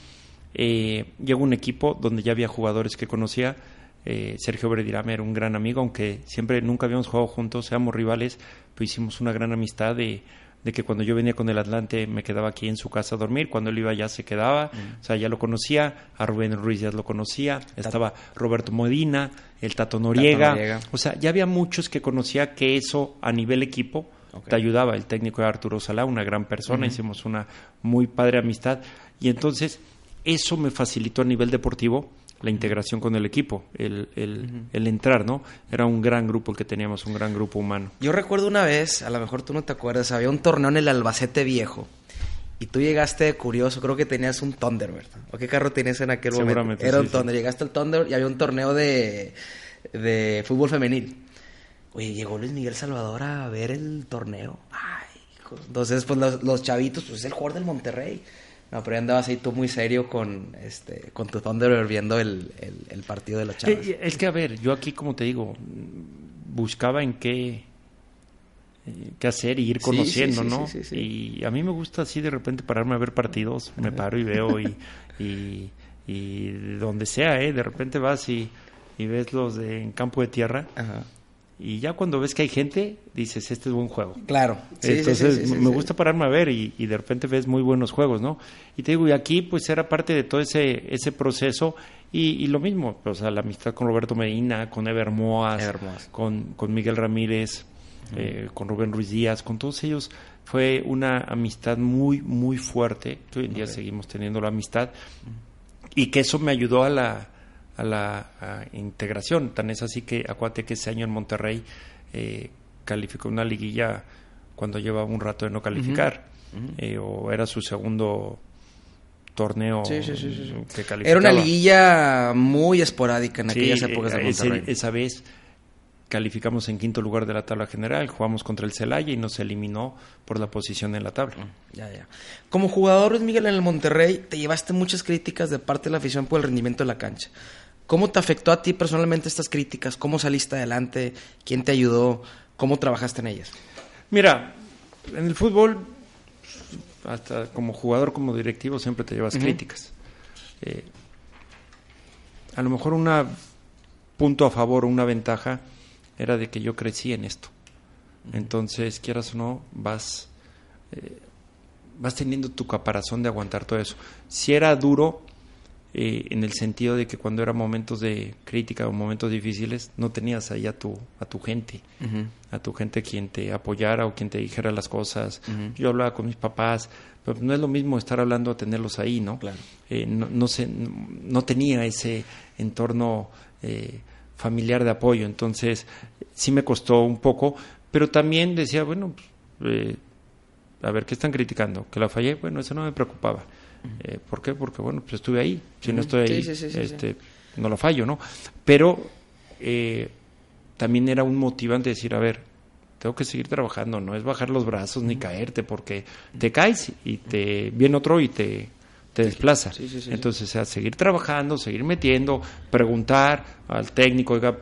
Eh, llegó un equipo donde ya había jugadores que conocía. Eh, Sergio Bredirame era un gran amigo, aunque siempre nunca habíamos jugado juntos, seamos rivales, pues hicimos una gran amistad de de que cuando yo venía con el Atlante me quedaba aquí en su casa a dormir, cuando él iba allá se quedaba, mm. o sea, ya lo conocía, a Rubén Ruiz ya lo conocía, estaba Roberto Modina, el Tato Noriega, o sea, ya había muchos que conocía que eso a nivel equipo te ayudaba, el técnico de Arturo Salá, una gran persona, hicimos una muy padre amistad. Y entonces eso me facilitó a nivel deportivo la integración con el equipo, el, el, entrar, ¿no? Era un gran grupo el que teníamos, un gran grupo humano. Yo recuerdo una vez, a lo mejor tú no te acuerdas, había un torneo en el Albacete Viejo. Y tú llegaste de curioso, creo que tenías un Thunder, ¿verdad? ¿O qué carro tenías en aquel momento? Era un Thunder. Llegaste al Thunder y había un torneo de, de fútbol femenil. Oye, llegó Luis Miguel Salvador a ver el torneo. Ay, Entonces, pues los, los chavitos, pues es el jugador del Monterrey. No, pero andabas ahí tú muy serio con, este, con tu Thunder viendo el, partido de los chavos. Es que, a ver, yo aquí, como te digo, buscaba en qué, qué hacer y ir conociendo, ¿no? Y a mí me gusta así de repente pararme a ver partidos, me paro y veo y, y, y donde sea, ¿eh? De repente vas y, y ves los de en campo de tierra. Ajá y ya cuando ves que hay gente, dices, este es buen juego. Claro. Entonces, me gusta pararme a ver y, de repente ves muy buenos juegos, ¿no? Y te digo, y aquí pues era parte de todo ese, ese proceso y, lo mismo, o sea, la amistad con Roberto Medina, con Ever Moas, Con, con Miguel Ramírez, eh, con Rubén Ruiz Díaz, con todos ellos. Fue una amistad muy, muy fuerte, hoy en día seguimos teniendo la amistad. Y que eso me ayudó a la a la integración. Tan es así que acuate que ese año en Monterrey eh, calificó una liguilla cuando llevaba un rato de no calificar, eh, o era su segundo torneo que calificaba. Era una liguilla muy esporádica en aquellas épocas de Monterrey. esa vez calificamos en quinto lugar de la tabla general, jugamos contra el Celaya y nos eliminó por la posición en la tabla. Mm, ya, ya. Como jugador Luis Miguel en el Monterrey, te llevaste muchas críticas de parte de la afición por el rendimiento de la cancha. ¿Cómo te afectó a ti personalmente estas críticas? ¿Cómo saliste adelante? ¿Quién te ayudó? ¿Cómo trabajaste en ellas? Mira, en el fútbol, hasta como jugador, como directivo, siempre te llevas críticas. Eh, a lo mejor un punto a favor o una ventaja era de que yo crecí en esto. Entonces, quieras o no, vas, eh, vas teniendo tu caparazón de aguantar todo eso. Si era duro, eh, en el sentido de que cuando eran momentos de crítica o momentos difíciles, no tenías ahí a tu, a tu gente, a tu gente quien te apoyara o quien te dijera las cosas. Yo hablaba con mis papás, pero no es lo mismo estar hablando a tenerlos ahí, ¿no? Eh, no, no, no, tenía ese entorno eh, familiar de apoyo, entonces sí me costó un poco, pero también decía, bueno, pues, a ver, ¿qué están criticando? ¿Que la fallé? Bueno, eso no me preocupaba eh, ¿Por qué? Porque, bueno, pues estuve ahí. Si no estoy ahí, este, no lo fallo, ¿no? Pero eh, también era un motivante decir, a ver, tengo que seguir trabajando, no es bajar los brazos ni caerte, porque te caes y te viene otro y te, te desplaza. Entonces, o sea, seguir trabajando, seguir metiendo, preguntar al técnico, oiga,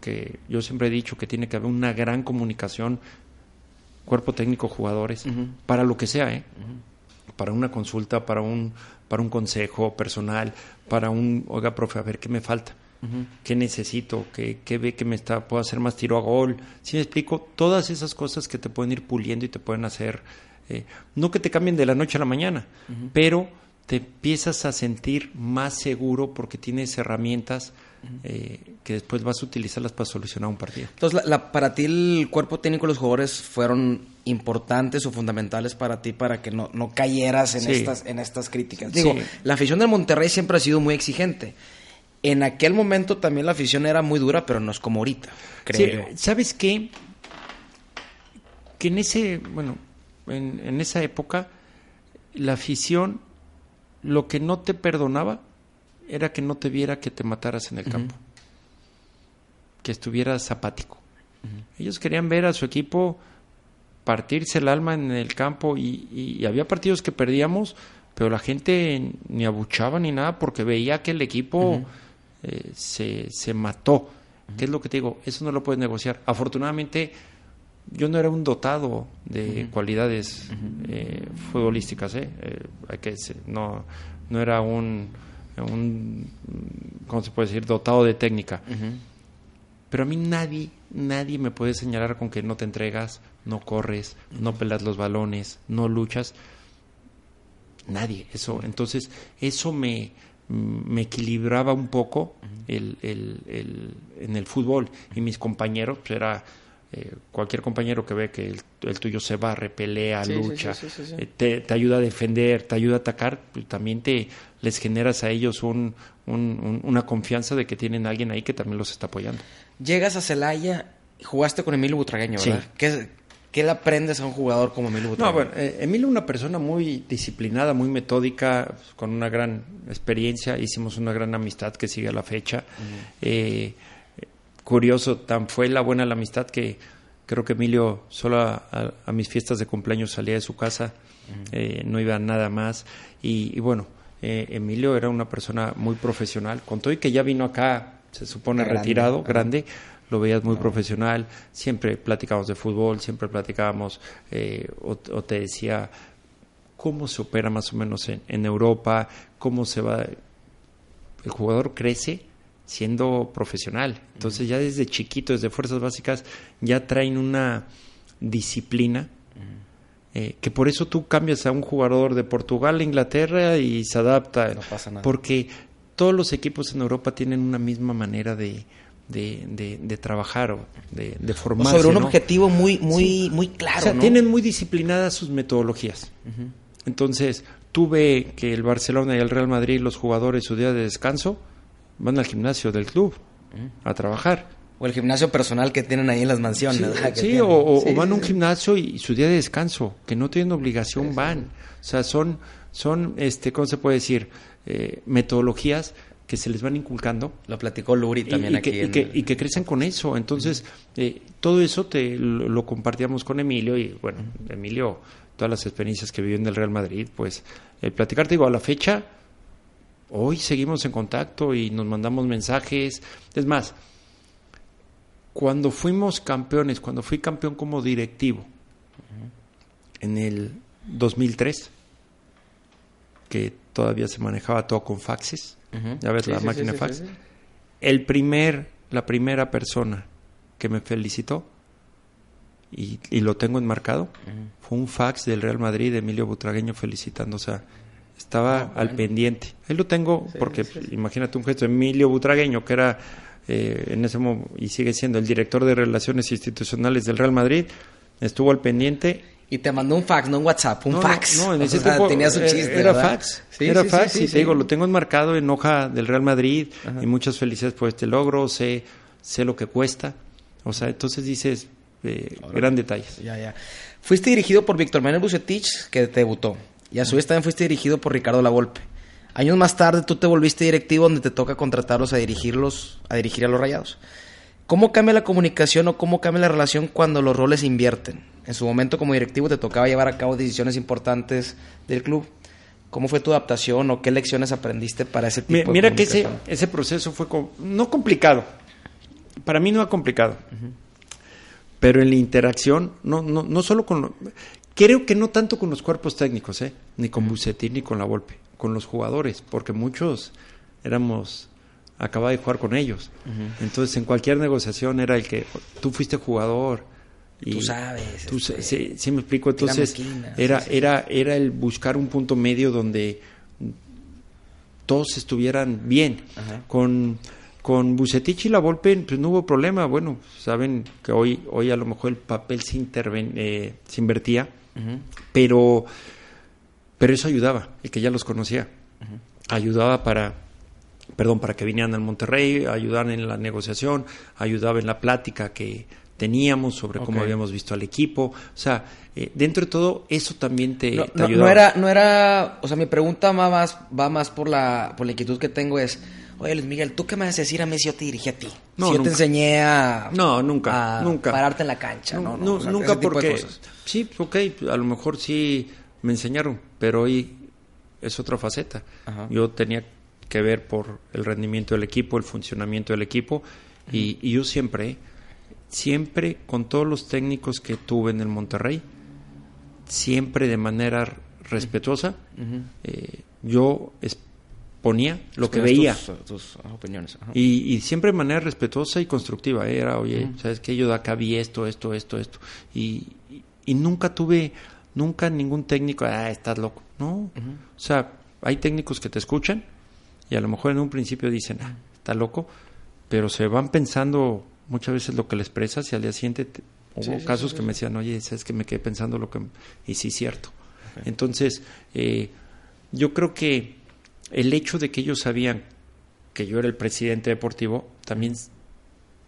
que yo siempre he dicho que tiene que haber una gran comunicación, cuerpo técnico, jugadores, para lo que sea, ¿eh? Para una consulta, para un, para un consejo personal, para un, oiga, profe, a ver qué me falta. qué necesito, qué, qué, ve que me está, puedo hacer más tiro a gol. Si me explico, todas esas cosas que te pueden ir puliendo y te pueden hacer, eh, no que te cambien de la noche a la mañana, pero te empiezas a sentir más seguro porque tienes herramientas eh, que después vas a utilizarlas para solucionar un partido. Entonces, para ti el cuerpo técnico y los jugadores fueron importantes o fundamentales para ti para que no, no cayeras en, estas, en estas críticas. Digo, la afición del Monterrey siempre ha sido muy exigente. En aquel momento también la afición era muy dura, pero no es como ahorita, creo. ¿Sabes qué? Que en ese, bueno, en, en esa época, la afición lo que no te perdonaba era que no te viera que te mataras en el campo, que estuvieras apático. Ellos querían ver a su equipo partirse el alma en el campo y, había partidos que perdíamos, pero la gente ni abuchaba ni nada porque veía que el equipo eh, se, se mató. ¿Qué es lo que te digo? Eso no lo puedes negociar. Afortunadamente, yo no era un dotado de cualidades eh, futbolísticas, ¿eh? hay que no, no era un un, ¿cómo se puede decir?, dotado de técnica. Pero a mí nadie, nadie me puede señalar con que no te entregas, no corres, no pelas los balones, no luchas. Nadie, eso. Entonces, eso me, me equilibraba un poco el, el, el, en el fútbol. Y mis compañeros, pues era eh, cualquier compañero que ve que el, tuyo se va, repelea, lucha, eh, te, te, ayuda a defender, te ayuda a atacar, pues, también te les generas a ellos un, una confianza de que tienen a alguien ahí que también los está apoyando. Llegas a Celaya jugaste con Emilio Butragueño, ¿verdad? ¿Qué, ¿Qué, le aprendes a un jugador como Emilio? No, bueno, eh, Emilio una persona muy disciplinada, muy metódica, con una gran experiencia, hicimos una gran amistad que sigue a la fecha curioso, tan fue la buena la amistad que creo que Emilio solo a, mis fiestas de cumpleaños salía de su casa, eh, no iba nada más. Y, bueno, eh, Emilio era una persona muy profesional, con todo y que ya vino acá, se supone retirado, grande, lo veías muy profesional, siempre platicábamos de fútbol, siempre platicábamos, eh, o, te decía cómo se opera más o menos en, en Europa, cómo se va... El jugador crece siendo profesional. Entonces ya desde chiquito, desde fuerzas básicas, ya traen una disciplina eh, que por eso tú cambias a un jugador de Portugal a Inglaterra y se adapta. No pasa nada. Porque todos los equipos en Europa tienen una misma manera de, de, de, trabajar o de, de formarse. sobre un objetivo muy, muy, muy claro. O sea, tienen muy disciplinadas sus metodologías. Entonces, tú ve que el Barcelona y el Real Madrid, los jugadores, su día de descanso, van al gimnasio del club a trabajar. O el gimnasio personal que tienen ahí en las mansiones. Sí, o, van a un gimnasio y, su día de descanso, que no tienen obligación, van. O sea, son, son este, ¿cómo se puede decir? Eh, metodologías que se les van inculcando. Lo platicó Luri también y, aquí. Que, y, que, y, que, crecen con eso. Entonces, eh, todo eso te lo, compartíamos con Emilio y, bueno, Emilio, todas las experiencias que vivió en el Real Madrid, pues, platicarte, digo, a la fecha, Hoy seguimos en contacto y nos mandamos mensajes. Es más, cuando fuimos campeones, cuando fui campeón como directivo, en el 2003, que todavía se manejaba todo con faxes, ya ves la máquina de fax, el primer, la primera persona que me felicitó, y, lo tengo enmarcado, fue un fax del Real Madrid de Emilio Butragueño felicitándose. A estaba ah, al pendiente. Ahí lo tengo porque imagínate un gesto Emilio Butragueño, que era eh, en ese momento y sigue siendo el director de Relaciones Institucionales del Real Madrid, estuvo al pendiente. Y te mandó un fax, no un WhatsApp, un fax. No, en ese tiempo tenía su chiste. Era fax. era fax y te digo, lo tengo enmarcado en hoja del Real Madrid y muchas felicidades por este logro, sé, sé lo que cuesta. O sea, entonces dices, eh, gran detalles. Ya, ya. Fuiste dirigido por Víctor Manuel Bucetich, que te debutó. Y a su vez también fuiste dirigido por Ricardo Lavolpe. Años más tarde tú te volviste directivo donde te toca contratarlos a dirigirlos, a dirigir a los rayados. ¿Cómo cambia la comunicación o cómo cambia la relación cuando los roles se invierten? En su momento como directivo te tocaba llevar a cabo decisiones importantes del club. ¿Cómo fue tu adaptación o qué lecciones aprendiste para ese tipo mira, de Mira que ese, ese proceso fue no complicado. Para mí no ha complicado. Pero en la interacción, no, no, no solo con... Creo que no tanto con los cuerpos técnicos, ¿eh? ni con Bucetín ni con la Volpe, con los jugadores, porque muchos éramos acababa de jugar con ellos. Entonces, en cualquier negociación era el que tú fuiste jugador. Y tú sabes. Tú, este, sí, me explico. Entonces, era, era, era el buscar un punto medio donde todos estuvieran bien. Con, con Bucetich y la Volpe, pues no hubo problema. Bueno, saben que hoy, hoy a lo mejor el papel se, interven, eh, se invertía, pero, pero eso ayudaba, el que ya los conocía. Ayudaba para perdón, para que vinieran al Monterrey, ayudar en la negociación, ayudaba en la plática que teníamos sobre cómo habíamos visto al equipo. O sea, eh, dentro de todo, eso también te, no, ayudaba. No era, no era, o sea, mi pregunta va más, va más por la, por la inquietud que tengo es, oye Luis Miguel, ¿tú qué me vas a decir a mí si yo te dirigí a ti? No, si yo te enseñé a... No, nunca, nunca. Pararte en la cancha, ¿no? no, nunca porque... Sí, ok, a lo mejor sí me enseñaron, pero hoy es otra faceta. Yo tenía que ver por el rendimiento del equipo, el funcionamiento del equipo. Y, yo siempre, siempre con todos los técnicos que tuve en el Monterrey, siempre de manera respetuosa, eh, yo exponía lo que veía. Tus, opiniones. Y, siempre de manera respetuosa y constructiva. ¿eh? Era, oye, ¿sabes qué? Yo de acá vi esto, esto, esto, esto. Y, y nunca tuve, nunca ningún técnico, ah, estás loco. No. O sea, hay técnicos que te escuchan y a lo mejor en un principio dicen, ah, está loco, pero se van pensando muchas veces lo que le expresas y al día siguiente hubo casos que me decían, oye, es que me quedé pensando lo que... Y sí, cierto. Entonces, eh, yo creo que el hecho de que ellos sabían que yo era el presidente deportivo, también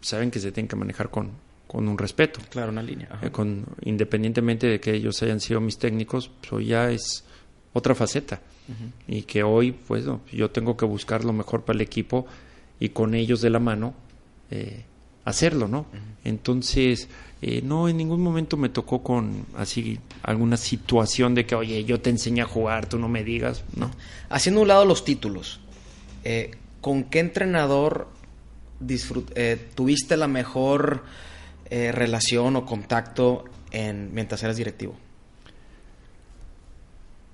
saben que se tienen que manejar con, con un respeto. Claro, una línea. Eh, con, independientemente de que ellos hayan sido mis técnicos, pues ya es otra faceta y que hoy pues yo tengo que buscar lo mejor para el equipo y con ellos de la mano eh, hacerlo, ¿no? Entonces, eh, no, en ningún momento me tocó con así alguna situación de que, oye, yo te enseñé a jugar, tú no me digas, ¿no? Haciendo un lado los títulos, eh, ¿con qué entrenador tuviste la mejor relación o contacto en, mientras eras directivo?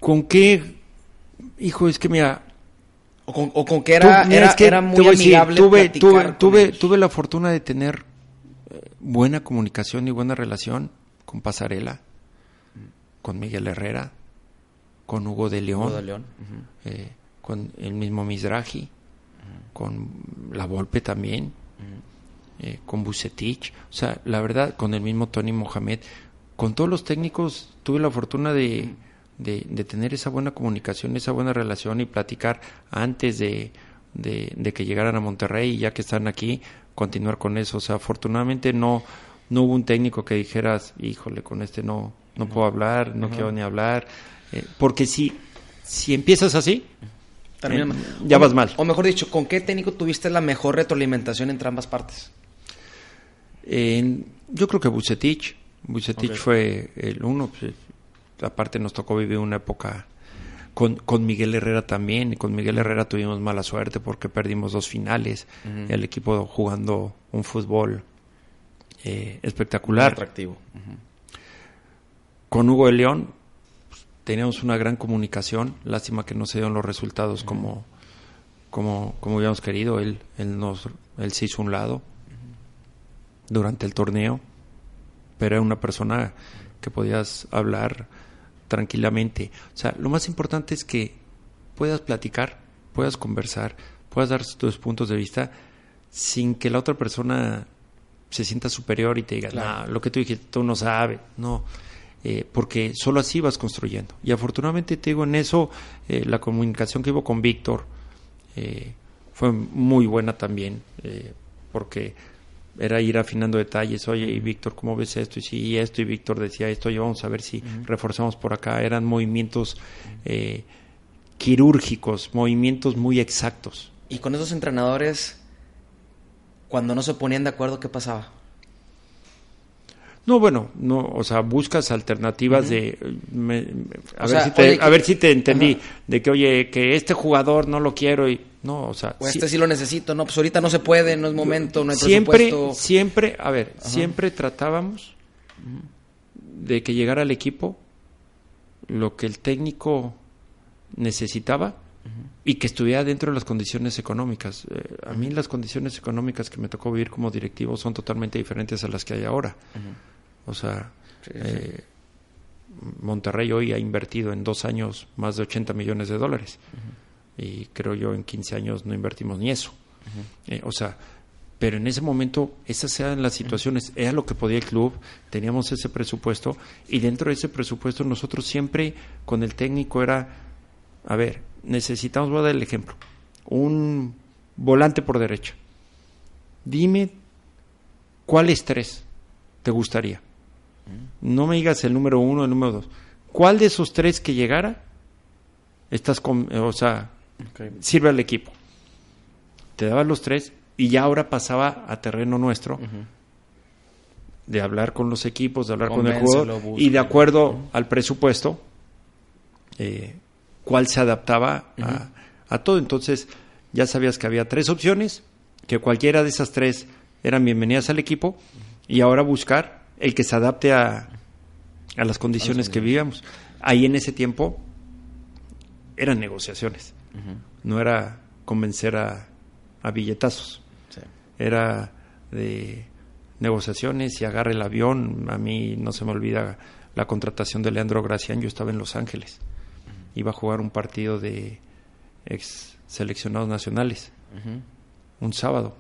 ¿Con qué hijo, es que mira... O con, o con que era, era, muy amigable tuve, tuve, tuve, tuve, la fortuna de tener eh, buena comunicación y buena relación con Pasarela, con Miguel Herrera, con Hugo de León, eh, con el mismo Mizrahi, con La Volpe también, eh, con Bucetich, o sea, la verdad, con el mismo Tony Mohamed, con todos los técnicos tuve la fortuna de de, tener esa buena comunicación, esa buena relación y platicar antes de, de, que llegaran a Monterrey y ya que están aquí, continuar con eso. O sea, afortunadamente no, no hubo un técnico que dijeras, híjole, con este no, no puedo hablar, no quiero ni hablar. Eh, porque si, si empiezas así, eh, ya vas mal. O mejor dicho, ¿con qué técnico tuviste la mejor retroalimentación entre ambas partes? yo creo que Bucetich. Bucetich fue el uno, pues, aparte nos tocó vivir una época con, con, Miguel Herrera también, y con Miguel Herrera tuvimos mala suerte porque perdimos dos finales, el equipo jugando un fútbol eh, espectacular. atractivo. Con Hugo de León pues, teníamos una gran comunicación, lástima que no se dieron los resultados como, como, como habíamos querido, él, él, nos, él se hizo un lado durante el torneo, pero era una persona que podías hablar tranquilamente. O sea, lo más importante es que puedas platicar, puedas conversar, puedas dar tus puntos de vista sin que la otra persona se sienta superior y te diga, no, lo que tú dijiste, tú no sabes, no. Eh, porque solo así vas construyendo. Y afortunadamente te digo, en eso eh, la comunicación que hubo con Víctor eh, fue muy buena también, porque era ir afinando detalles, oye, y Víctor, ¿cómo ves esto? Y sí, esto, y Víctor decía esto, y vamos a ver si reforzamos por acá. Eran movimientos eh, quirúrgicos, movimientos muy exactos. Y con esos entrenadores, cuando no se ponían de acuerdo, ¿qué pasaba? No, bueno, no, o sea, buscas alternativas de, a, ver si te, a ver si te entendí, de que oye, que este jugador no lo quiero y no, o sea, o este sí lo necesito, no, pues ahorita no se puede, no es momento, no hay siempre, Siempre, a ver, siempre tratábamos de que llegara al equipo lo que el técnico necesitaba y que estuviera dentro de las condiciones económicas. Eh, a mí las condiciones económicas que me tocó vivir como directivo son totalmente diferentes a las que hay ahora. O sea, eh, Monterrey hoy ha invertido en dos años más de 80 millones de dólares. Y creo yo en 15 años no invertimos ni eso. Eh, o sea, pero en ese momento esas eran las situaciones, era lo que podía el club, teníamos ese presupuesto. Y dentro de ese presupuesto nosotros siempre con el técnico era, a ver, necesitamos, voy a dar el ejemplo, un volante por derecha. Dime cuáles tres te gustaría. No me digas el número uno, el número dos. ¿Cuál de esos tres que llegara estás con, o sea, sirve al equipo? Te daba los tres y ya ahora pasaba a terreno nuestro de hablar con los equipos, de hablar con el jugador y de acuerdo al presupuesto, eh, cuál se adaptaba a, todo. Entonces ya sabías que había tres opciones, que cualquiera de esas tres eran bienvenidas al equipo y ahora buscar el que se adapte a, a las condiciones que vivíamos. Ahí en ese tiempo eran negociaciones, no era convencer a, a billetazos, era de negociaciones y agarre el avión. A mí no se me olvida la contratación de Leandro Gracián, yo estaba en Los Ángeles. Iba a jugar un partido de ex seleccionados nacionales, un sábado.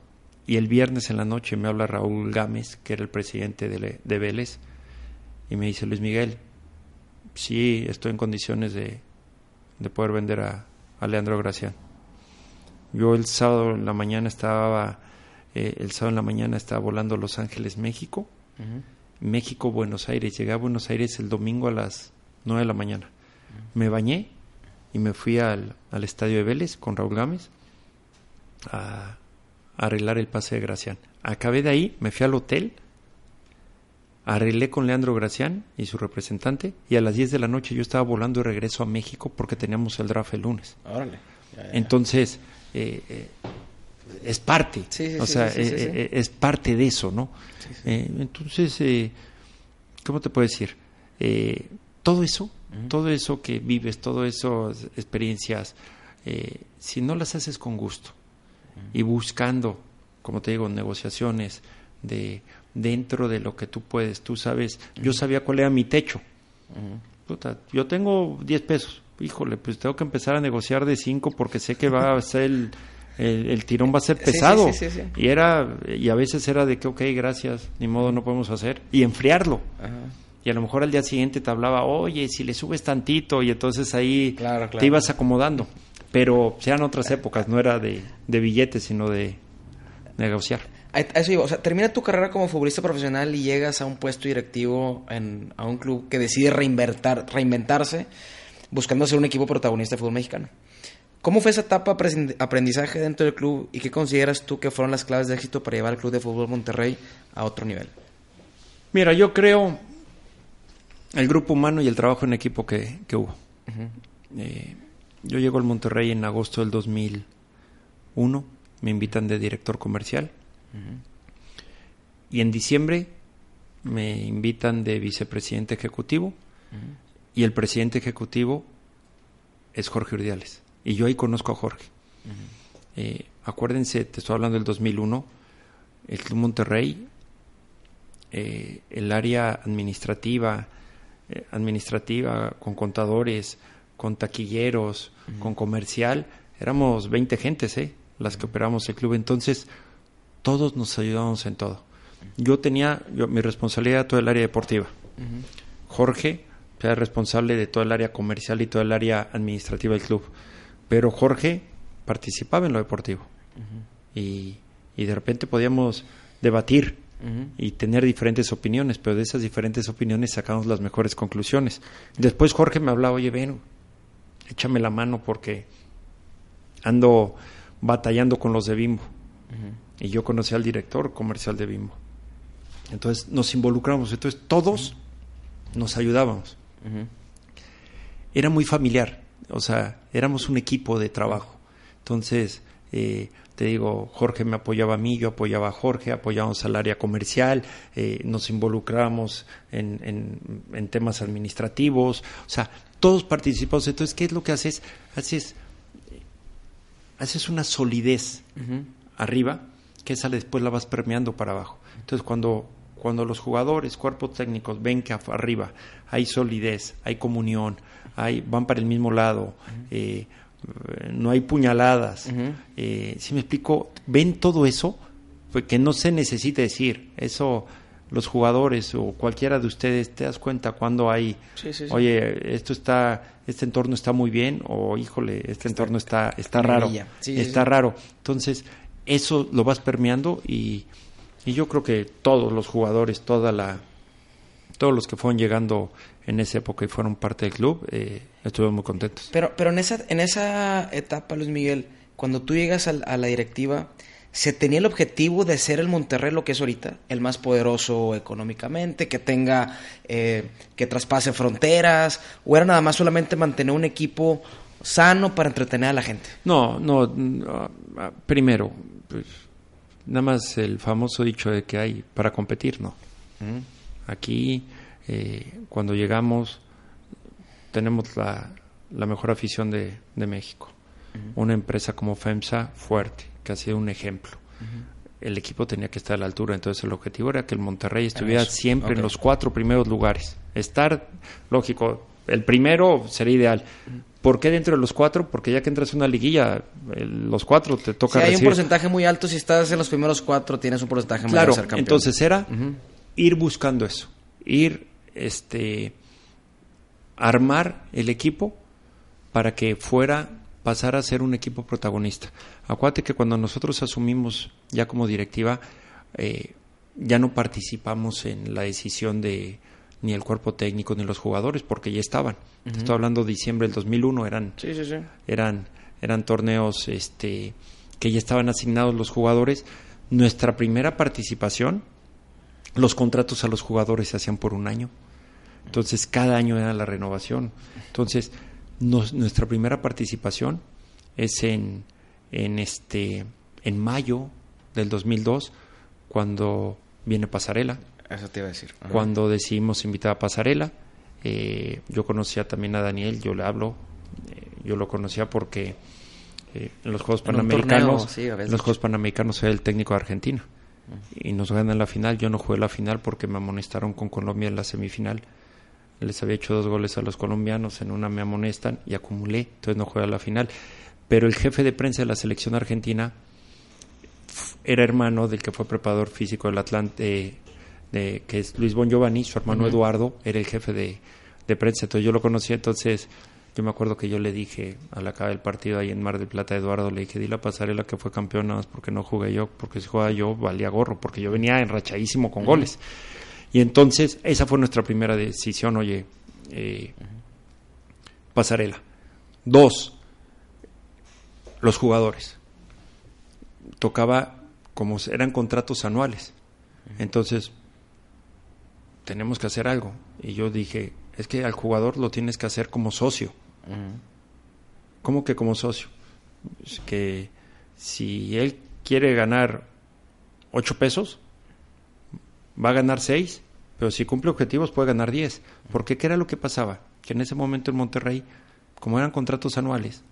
Y el viernes en la noche me habla Raúl Gámez, que era el presidente de, de Vélez, y me dice, Luis Miguel, sí, estoy en condiciones de, de poder vender a, a, Leandro Gracián. Yo el sábado en la mañana estaba, eh, el sábado en la mañana estaba volando Los Ángeles, México, México, Buenos Aires. Llegué a Buenos Aires el domingo a las nueve de la mañana me bañé y me fui al, al estadio de Vélez con Raúl Gámez a, arreglar el pase de Gracián. Acabé de ahí, me fui al hotel, arreglé con Leandro Gracián y su representante y a las 10 de la noche yo estaba volando de regreso a México porque teníamos el draft el lunes. Entonces, eh, eh, es parte, o sea, eh, es parte de eso, ¿no? entonces, ¿cómo te puedo decir? todo eso todo eso que vives, todas esas experiencias, eh, si no las haces con gusto y buscando, como te digo, negociaciones de dentro de lo que tú puedes, tú sabes, yo sabía cuál era mi techo. yo tengo 10 pesos, híjole, pues tengo que empezar a negociar de 5 porque sé que va a ser el, el, tirón va a ser pesado. y era y a veces era de que, ok, gracias, ni modo, no podemos hacer. Y enfriarlo y a lo mejor al día siguiente te hablaba, oye, si le subes tantito, y entonces ahí te ibas acomodando. Pero eran otras épocas, no era de, billetes, sino de, negociar. Eso iba, o sea, termina tu carrera como futbolista profesional y llegas a un puesto directivo en, a un club que decide reinventar, reinventarse buscando ser un equipo protagonista de fútbol mexicano. ¿Cómo fue esa etapa de aprendizaje dentro del club y qué consideras tú que fueron las claves de éxito para llevar al Club de Fútbol Monterrey a otro nivel? Mira, yo creo el grupo humano y el trabajo en equipo que, hubo. Eh, yo llego al Monterrey en agosto del 2001, me invitan de director comercial. Y en diciembre me invitan de vicepresidente ejecutivo. Y el presidente ejecutivo es Jorge Urdiales. Y yo ahí conozco a Jorge. Eh, acuérdense, te estoy hablando del 2001, el Club Monterrey, eh, el área administrativa, eh, administrativa, con contadores, con taquilleros, con comercial, éramos 20 gentes, ¿eh? Las que operamos el club. Entonces, todos nos ayudábamos en todo. Yo tenía yo, mi responsabilidad todo el área deportiva. Jorge era responsable de todo el área comercial y todo el área administrativa del club. Pero Jorge participaba en lo deportivo. y, y de repente podíamos debatir y tener diferentes opiniones, pero de esas diferentes opiniones sacamos las mejores conclusiones. Después Jorge me hablaba, oye, ven, échame la mano porque ando batallando con los de Bimbo. Y yo conocí al director comercial de Bimbo. Entonces nos involucramos, entonces todos nos ayudábamos. Era muy familiar, o sea, éramos un equipo de trabajo. Entonces, eh, te digo, Jorge me apoyaba a mí, yo apoyaba a Jorge, apoyábamos al área comercial, eh, nos involucramos en, en, temas administrativos, o sea, todos participamos. Entonces, ¿qué es lo que haces? Haces, haces una solidez arriba que esa después la vas permeando para abajo. Entonces cuando, cuando los jugadores, cuerpos técnicos ven que arriba hay solidez, hay comunión, hay, van para el mismo lado, eh, no hay puñaladas, eh, si me explico, ven todo eso, pues que no se necesita decir, eso los jugadores o cualquiera de ustedes. Te das cuenta cuando hay, oye, esto está, este entorno está muy bien o híjole, este entorno está, está raro, está raro. Entonces, eso lo vas permeando y, y yo creo que todos los jugadores, toda la, todos los que fueron llegando en esa época y fueron parte del club, eh, estuvimos muy contentos. Pero, pero en esa, en esa etapa, Luis Miguel, cuando tú llegas a, a la directiva, se tenía el objetivo de ser el Monterrey lo que es ahorita, el más poderoso económicamente, que tenga, eh, que traspase fronteras, o era nada más solamente mantener un equipo sano para entretener a la gente? No, no, ah, primero, pues, nada más el famoso dicho de que hay para competir, no. Aquí, eh, cuando llegamos, tenemos la, la mejor afición de, de México. Una empresa como FEMSA fuerte que ha sido un ejemplo. El equipo tenía que estar a la altura, entonces el objetivo era que el Monterrey estuviera siempre en los cuatro primeros lugares. Estar, lógico, el primero sería ideal. ¿Por qué dentro de los cuatro? Porque ya que entras en una liguilla, los cuatro te toca Si hay un porcentaje muy alto, si estás en los primeros cuatro, tienes un porcentaje muy alto. Claro, entonces era ir buscando eso, ir, este, armar el equipo para que fuera pasar a ser un equipo protagonista. Acuérdate que cuando nosotros asumimos ya como directiva, eh, ya no participamos en la decisión de ni el cuerpo técnico ni los jugadores porque ya estaban. Estoy hablando de diciembre del 2001, eran eran eran torneos este que ya estaban asignados los jugadores. Nuestra primera participación, los contratos a los jugadores se hacían por un año. Entonces cada año era la renovación. Entonces nuestra primera participación es en, en, este, en mayo del 2002, cuando viene Pasarela. Eso te iba a decir. Cuando decidimos invitar a Pasarela, eh, yo conocía también a Daniel, yo le hablo, eh, yo lo conocía porque eh, en los Juegos Panamericanos, en los Juegos Panamericanos era el técnico de Argentina y nos ganan la final. Yo no jugué la final porque me amonestaron con Colombia en la semifinal les había hecho dos goles a los colombianos, en una me amonestan y acumulé, entonces no juega la final. Pero el jefe de prensa de la selección argentina era hermano del que fue preparador físico del Atlante, de, que es Luis Bon Giovanni, su hermano Eduardo era el jefe de, de, prensa, entonces yo lo conocía, entonces yo me acuerdo que yo le dije a la cara del partido ahí en Mar del Plata, Eduardo, le dije, di la pasarela que fue campeón nada más porque no jugué yo, porque si jugaba yo valía gorro, porque yo venía enrachadísimo con goles. Y entonces esa fue nuestra primera decisión, oye, eh, pasarela. Dos, los jugadores. Tocaba, como eran contratos anuales, entonces tenemos que hacer algo. Y yo dije, es que al jugador lo tienes que hacer como socio. ¿Cómo que como socio? que si él quiere ganar ocho pesos, va a ganar seis pero si cumple objetivos puede ganar 10. Porque ¿qué era lo que pasaba? Que en ese momento en Monterrey, como eran contratos anuales,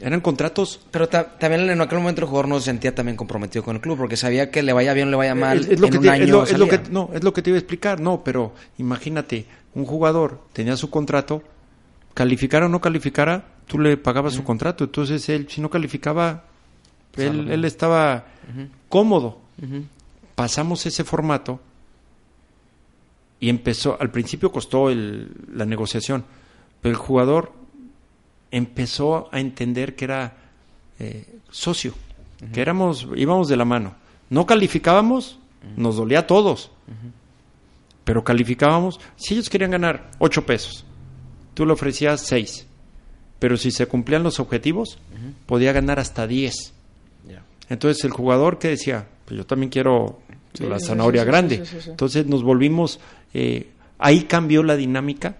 eran contratos... Pero también en aquel momento el jugador no se sentía también comprometido con el club, porque sabía que le vaya bien o le vaya mal es, lo en que un año es lo, que, No, es lo que te iba a explicar. No, pero imagínate, un jugador tenía su contrato, calificara o no calificara, tú le pagabas su contrato. Entonces él, si no calificaba, él, él estaba cómodo. Pasamos ese formato y empezó, al principio costó el, la negociación, pero el jugador empezó a entender que era eh, socio, que éramos, íbamos de la mano. No calificábamos, nos dolía a todos, pero calificábamos, si ellos querían ganar ocho pesos, tú le ofrecías seis, pero si se cumplían los objetivos, podía ganar hasta diez. Entonces el jugador que decía, pues yo también quiero la zanahoria grande. Entonces nos volvimos eh, ahí cambió la dinámica,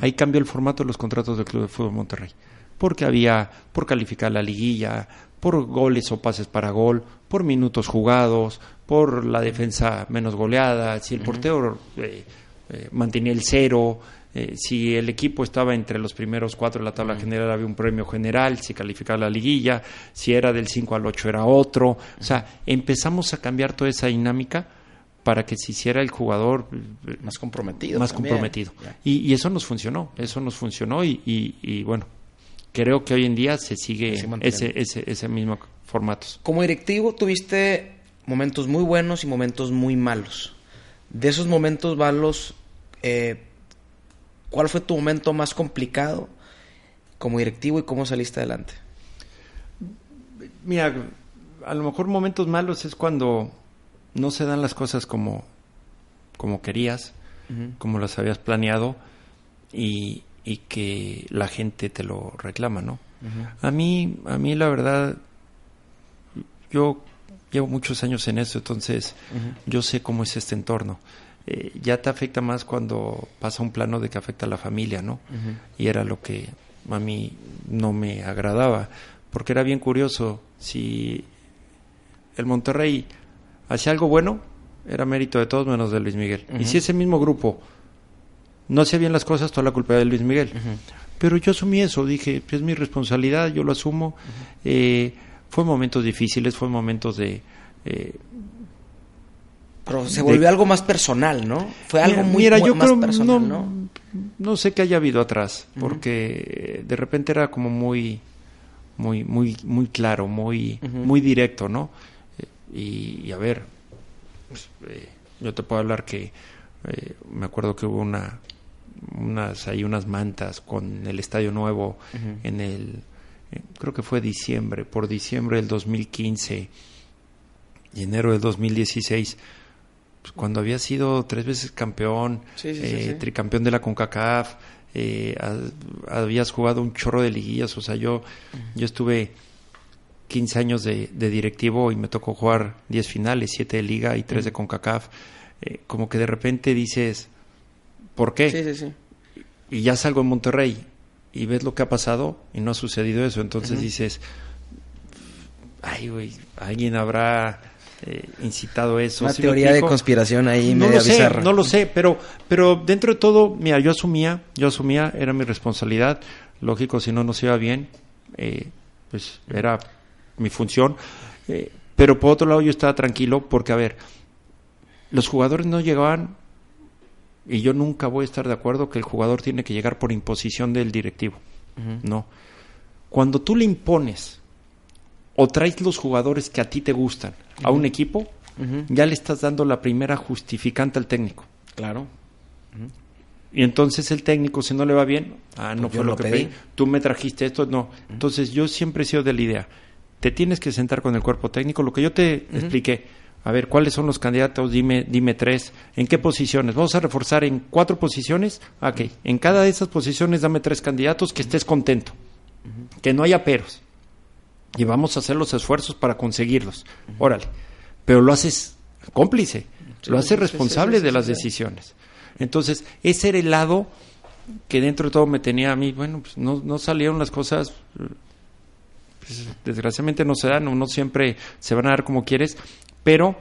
ahí cambió el formato de los contratos del Club de Fútbol Monterrey, porque había por calificar la liguilla, por goles o pases para gol, por minutos jugados, por la defensa menos goleada, si el portero eh, eh, mantenía el cero, Eh, si el equipo estaba entre los primeros cuatro de la tabla general, había un premio general, si calificaba la liguilla, si era del 5 al 8 era otro. O sea, empezamos a cambiar toda esa dinámica para que se hiciera el jugador más comprometido. Más comprometido. Y, eso nos funcionó, eso nos funcionó y, bueno, creo que hoy en día se sigue ese, ese, ese mismo formato. Como directivo tuviste momentos muy buenos y momentos muy malos. De esos momentos malos, eh, ¿cuál fue tu momento más complicado como directivo y cómo saliste adelante? Mira, a lo mejor momentos malos es cuando no se dan las cosas como, como querías, como las habías planeado y, y, que la gente te lo reclama, ¿no? A mí, a mí la verdad, yo llevo muchos años en eso, entonces yo sé cómo es este entorno. Eh, ya te afecta más cuando pasa un plano de que afecta a la familia, ¿no? Y era lo que a mí no me agradaba, porque era bien curioso, si el Monterrey hacía algo bueno, era mérito de todos menos de Luis Miguel. Y si ese mismo grupo no hacía bien las cosas, toda la culpa era de Luis Miguel. Pero yo asumí eso, dije, es mi responsabilidad, yo lo asumo. Eh, fue momentos difíciles, fue momentos de... Eh, pero se volvió algo más personal, ¿no? Fue algo muy, mira, yo más personal, no, ¿no? sé qué haya habido atrás, porque de repente era como muy, muy, muy, muy claro, muy, muy directo, ¿no? Y, a ver, pues, eh, yo te puedo hablar que eh, me acuerdo que hubo una, unas, hay unas mantas con el estadio nuevo en el, eh, creo que fue diciembre, por diciembre del 2015 y enero del 2016 pues, cuando había sido tres veces campeón, tricampeón de la CONCACAF, habías jugado un chorro de liguillas, o sea, yo, yo estuve 15 años de, directivo y me tocó jugar 10 finales, 7 de liga y 3 de CONCACAF, eh, como que de repente dices, ¿por qué? Sí, sí, sí. Y ya salgo en Monterrey y ves lo que ha pasado y no ha sucedido eso, entonces dices, ay, güey, alguien habrá eh, incitado eso. Una teoría de conspiración ahí no lo sé, No lo sé, pero, pero dentro de todo, mira, yo asumía, yo asumía, era mi responsabilidad, lógico, si no nos iba bien, eh, pues era mi función. Eh, pero por otro lado yo estaba tranquilo porque, a ver, los jugadores no llegaban, y yo nunca voy a estar de acuerdo que el jugador tiene que llegar por imposición del directivo. No. Cuando tú le impones o traes los jugadores que a ti te gustan a un equipo, ya le estás dando la primera justificante al técnico. Claro. Y entonces el técnico, si no le va bien, ah, no pues fue lo, que pedí. Tú me trajiste esto, no. Entonces yo siempre he sido de la idea, te tienes que sentar con el cuerpo técnico. Lo que yo te expliqué, a ver, ¿cuáles son los candidatos? Dime, dime tres. ¿En qué posiciones? Vamos a reforzar en cuatro posiciones. Ok, en cada de esas posiciones dame tres candidatos que estés contento, que no haya peros. Y vamos a hacer los esfuerzos para conseguirlos. Órale. Pero lo haces cómplice, lo haces responsable de las decisiones. Entonces, ese era el lado que dentro de todo me tenía a mí, bueno, pues no, no salieron las cosas pues, desgraciadamente no se dan, no siempre se van a dar como quieres, pero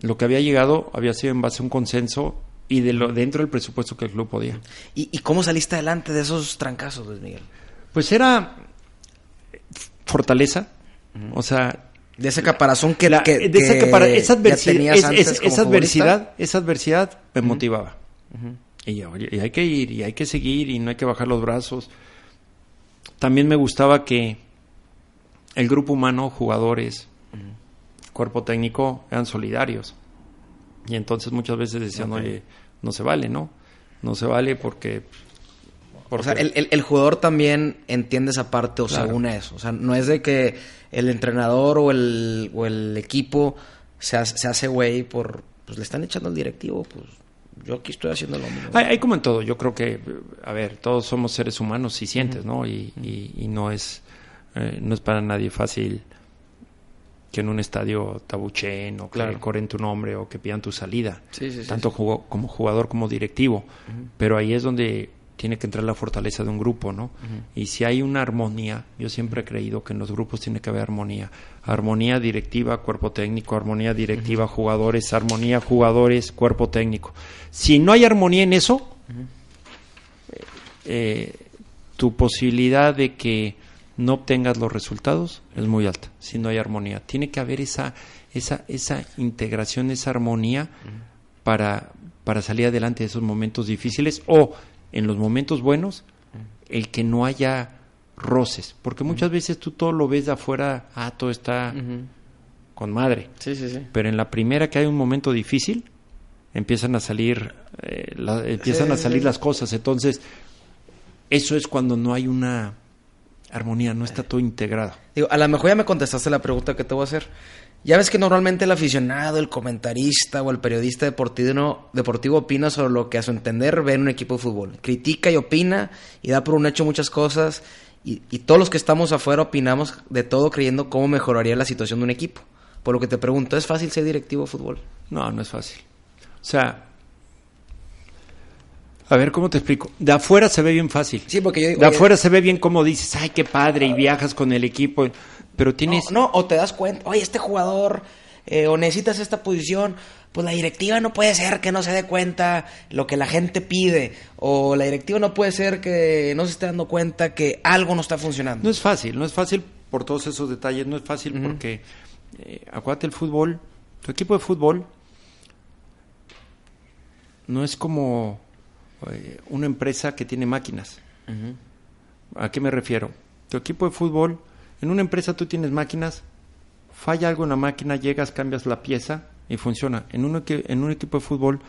lo que había llegado había sido en base a un consenso y de lo, dentro del presupuesto que el club podía. ¿Y, cómo saliste adelante de esos trancazos, Luis Miguel? Pues era fortaleza, o sea... De ese caparazón que, la, de esa, adversidad, esa adversidad, esa adversidad me motivaba. y, y hay que ir, y hay que seguir, y no hay que bajar los brazos. También me gustaba que el grupo humano, jugadores, cuerpo técnico, eran solidarios. Y entonces muchas veces decían, oye, no se vale, ¿no? No se vale porque... O sea, el, jugador también entiende esa parte o se une a eso. O sea, no es de que el entrenador o el, o el equipo se, hace güey por... Pues le están echando al directivo, pues yo aquí estoy haciendo lo mismo. Hay, como en todo, yo creo que, a ver, todos somos seres humanos y sientes, ¿no? Y, y, no es eh, no es para nadie fácil que en un estadio tabuchen o que corren tu nombre o que pidan tu salida, tanto como jugador como directivo. Pero ahí es donde tiene que entrar la fortaleza de un grupo, ¿no? Y si hay una armonía, yo siempre he creído que en los grupos tiene que haber armonía. Armonía directiva, cuerpo técnico, armonía directiva, jugadores, armonía, jugadores, cuerpo técnico. Si no hay armonía en eso, eh, tu posibilidad de que no obtengas los resultados es muy alta si no hay armonía. Tiene que haber esa, esa, esa integración, esa armonía para, para salir adelante de esos momentos difíciles o en los momentos buenos, el que no haya roces, porque muchas veces tú todo lo ves de afuera, ah, todo está con madre. Sí, sí, sí. Pero en la primera que hay un momento difícil, empiezan a salir, eh, empiezan a salir las cosas. Entonces, eso es cuando no hay una armonía, no está todo integrado. Digo, a lo mejor ya me contestaste la pregunta que te voy a hacer. Ya ves que normalmente el aficionado, el comentarista o el periodista deportivo, deportivo opina sobre lo que a su entender ve en un equipo de fútbol. Critica y opina y da por un hecho muchas cosas y, y todos los que estamos afuera opinamos de todo creyendo cómo mejoraría la situación de un equipo. Por lo que te pregunto, ¿es fácil ser directivo de fútbol? No, no es fácil. O sea, a ver, ¿cómo te explico? De afuera se ve bien fácil. Sí, porque yo digo, De afuera se ve bien como dices, ay, qué padre, y viajas con el equipo, pero tienes... No, o te das cuenta, oye, este jugador, eh, o necesitas esta posición, pues la directiva no puede ser que no se dé cuenta lo que la gente pide, o la directiva no puede ser que no se esté dando cuenta que algo no está funcionando. No es fácil, no es fácil por todos esos detalles, no es fácil porque, eh, acuérdate, el fútbol, tu equipo de fútbol no es como eh, una empresa que tiene máquinas. ¿A qué me refiero? Tu equipo de fútbol, en una empresa tú tienes máquinas, falla algo en la máquina, llegas, cambias la pieza y funciona. En un, en un equipo de fútbol,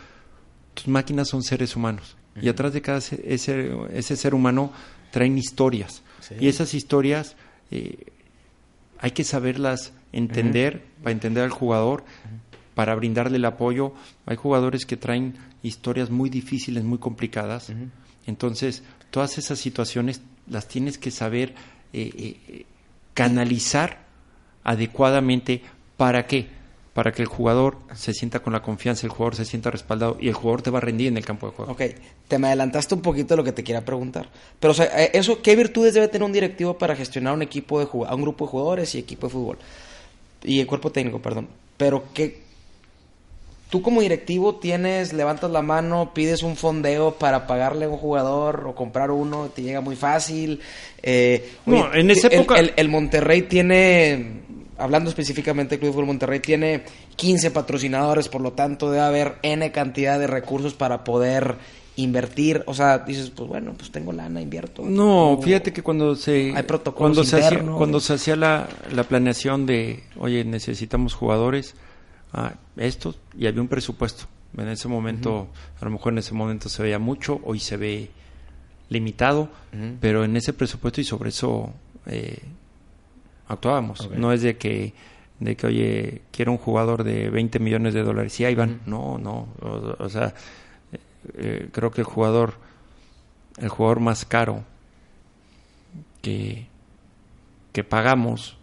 tus máquinas son seres humanos. Y atrás de cada ese, ese ser humano traen historias. Y esas historias eh, hay que saberlas entender para entender al jugador, para brindarle el apoyo. Hay jugadores que traen historias muy difíciles, muy complicadas. Entonces, todas esas situaciones las tienes que saber eh, eh, canalizar adecuadamente. ¿Para qué? Para que el jugador se sienta con la confianza, el jugador se sienta respaldado y el jugador te va a rendir en el campo de juego. Ok, te me adelantaste un poquito de lo que te quiera preguntar. Pero, o sea, eh, eso, ¿qué virtudes debe tener un directivo para gestionar un equipo de a un grupo de jugadores y equipo de fútbol? Y el cuerpo técnico, perdón. Pero, ¿qué, tú como directivo tienes, levantas la mano, pides un fondeo para pagarle a un jugador o comprar uno, te llega muy fácil. Eh, no, en esa época... El, Monterrey tiene, hablando específicamente del Club de Fútbol Monterrey, tiene 15 patrocinadores, por lo tanto debe haber N cantidad de recursos para poder invertir, o sea, dices, pues bueno, pues tengo lana, invierto. No, fíjate que cuando se hay cuando se hacía, cuando se hacía la, la planeación de, oye, necesitamos jugadores, a esto y había un presupuesto. En ese momento, a lo mejor en ese momento se veía mucho, hoy se ve limitado, pero en ese presupuesto y sobre eso eh, actuábamos. No es de que, de que, oye, quiero un jugador de 20 millones de dólares. y ahí van. No, no. O, sea, eh, creo que el jugador, el jugador más caro que, que pagamos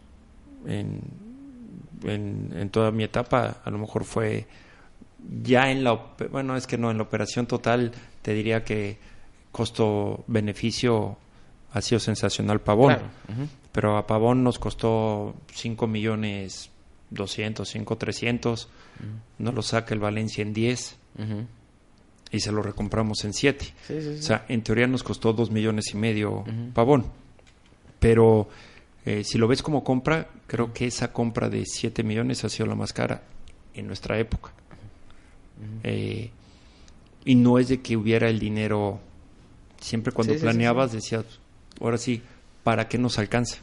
en, en, toda mi etapa, a lo mejor fue ya en la, bueno, es que no, en la operación total te diría que costo-beneficio ha sido sensacional Pavón, pero a Pavón nos costó 5 millones 200, 5 300, no lo saca el Valencia en 10 y se lo recompramos en 7. O sea, en teoría nos costó 2 millones y medio Pavón, pero eh, si lo ves como compra, creo que esa compra de 7 millones ha sido la más cara en nuestra época. Eh, y no es de que hubiera el dinero, siempre cuando planeabas decías, ahora sí, ¿para qué nos alcanza?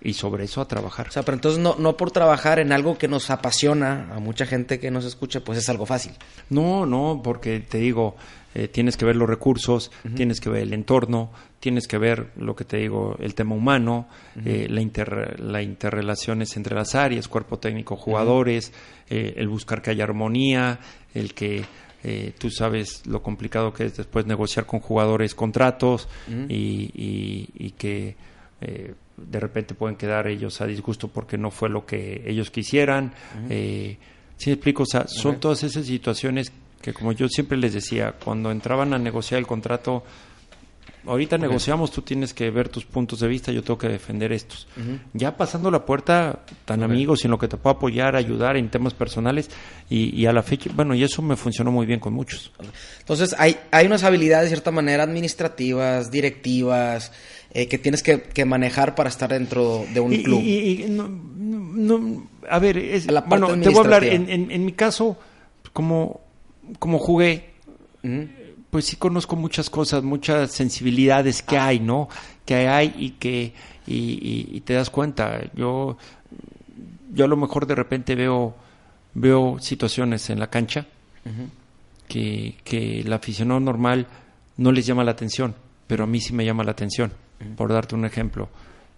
Y sobre eso a trabajar. O sea, pero entonces no, no por trabajar en algo que nos apasiona a mucha gente que nos escucha, pues es algo fácil. No, no, porque te digo, eh, tienes que ver los recursos, tienes que ver el entorno, tienes que ver lo que te digo, el tema humano, eh, la, inter, la interrelaciones entre las áreas, cuerpo técnico, jugadores, eh, el buscar que haya armonía, el que tú sabes lo complicado que es después negociar con jugadores contratos y, y, que de repente pueden quedar ellos a disgusto porque no fue lo que ellos quisieran. ¿Sí me explico? O sea, son todas esas situaciones que como yo siempre les decía, cuando entraban a negociar el contrato, ahorita negociamos, tú tienes que ver tus puntos de vista, yo tengo que defender estos. Ya pasando la puerta, tan amigos y en lo que te puedo apoyar, ayudar en temas personales y, a la fecha, bueno, y eso me funcionó muy bien con muchos. Entonces, hay, hay unas habilidades de cierta manera administrativas, directivas, eh, que tienes que, manejar para estar dentro de un club. Y, no, a ver, bueno, te voy a hablar, en, en, mi caso, como, como jugué, pues sí conozco muchas cosas, muchas sensibilidades que hay, ¿no? Que hay y que y, te das cuenta. Yo yo a lo mejor de repente veo veo situaciones en la cancha que, que el aficionado normal no les llama la atención, pero a mí sí me llama la atención. Por darte un ejemplo,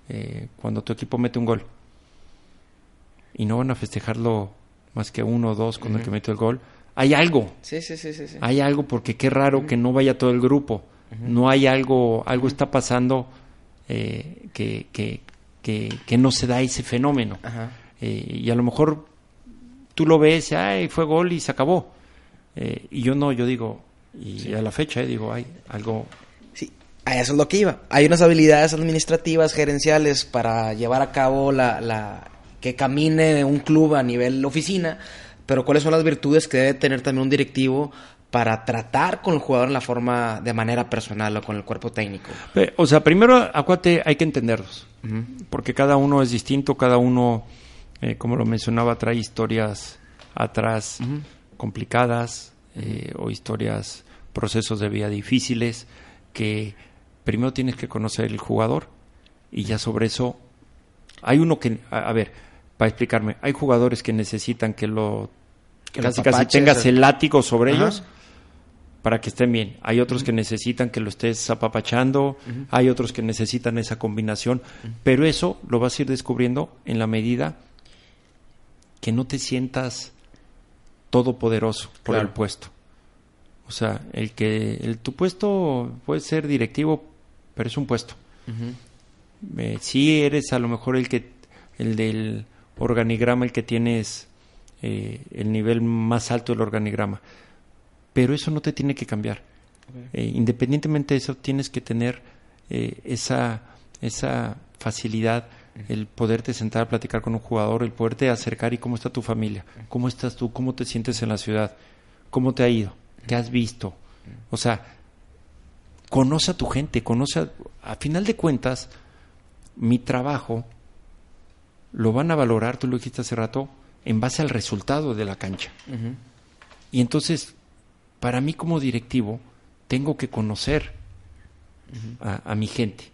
eh, cuando tu equipo mete un gol y no van a festejarlo más que uno o dos con el que mete el gol, hay algo. Sí, sí, sí, sí, Hay algo porque qué raro que no vaya todo el grupo. No hay algo, algo está pasando eh, que, que, que, no se da ese fenómeno. Eh, y a lo mejor tú lo ves, ay, fue gol y se acabó. Eh, y yo no, yo digo, y a la fecha digo, hay algo... Sí, a eso es lo que iba. Hay unas habilidades administrativas, gerenciales para llevar a cabo la, la que camine un club a nivel oficina pero cuáles son las virtudes que debe tener también un directivo para tratar con el jugador en la forma de manera personal o con el cuerpo técnico. O sea, primero, acuate, hay que entenderlos, porque cada uno es distinto, cada uno, eh, como lo mencionaba, trae historias atrás complicadas eh, o historias, procesos de vida difíciles, que primero tienes que conocer el jugador y ya sobre eso hay uno que, a ver, para explicarme, hay jugadores que necesitan que lo casi casi tengas el látigo sobre ellos para que estén bien. Hay otros que necesitan que lo estés apapachando, hay otros que necesitan esa combinación, pero eso lo vas a ir descubriendo en la medida que no te sientas todopoderoso por el puesto. O sea, el que el, tu puesto puede ser directivo, pero es un puesto. Eh, si eres a lo mejor el que el del organigrama el que tienes eh, el nivel más alto del organigrama. Pero eso no te tiene que cambiar. Eh, independientemente de eso, tienes que tener eh, esa, esa facilidad, el poderte sentar a platicar con un jugador, el poderte acercar y cómo está tu familia, cómo estás tú, cómo te sientes en la ciudad, cómo te ha ido, qué has visto. O sea, conoce a tu gente, conoce a, a final de cuentas, mi trabajo lo van a valorar, tú lo dijiste hace rato, en base al resultado de la cancha. Y entonces, para mí como directivo, tengo que conocer a, mi gente,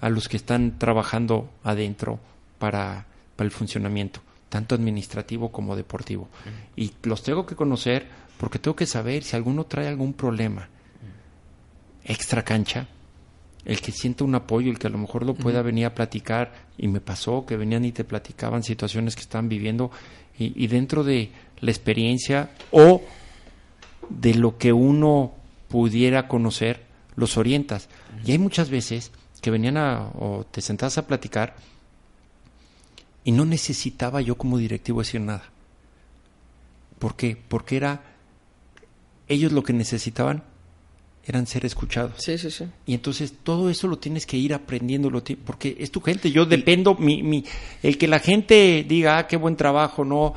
a los que están trabajando adentro para, para el funcionamiento, tanto administrativo como deportivo. Y los tengo que conocer porque tengo que saber si alguno trae algún problema extra cancha, el que sienta un apoyo, el que a lo mejor lo pueda venir a platicar, y me pasó que venían y te platicaban situaciones que estaban viviendo, y, dentro de la experiencia o de lo que uno pudiera conocer, los orientas. Y hay muchas veces que venían a, o te sentabas a platicar y no necesitaba yo como directivo decir nada. ¿Por qué? Porque era, ellos lo que necesitaban eran ser escuchados. Sí, sí, sí. Y entonces todo eso lo tienes que ir aprendiendo, porque es tu gente. Yo dependo, mi, mi, el que la gente diga, ah, qué buen trabajo, no,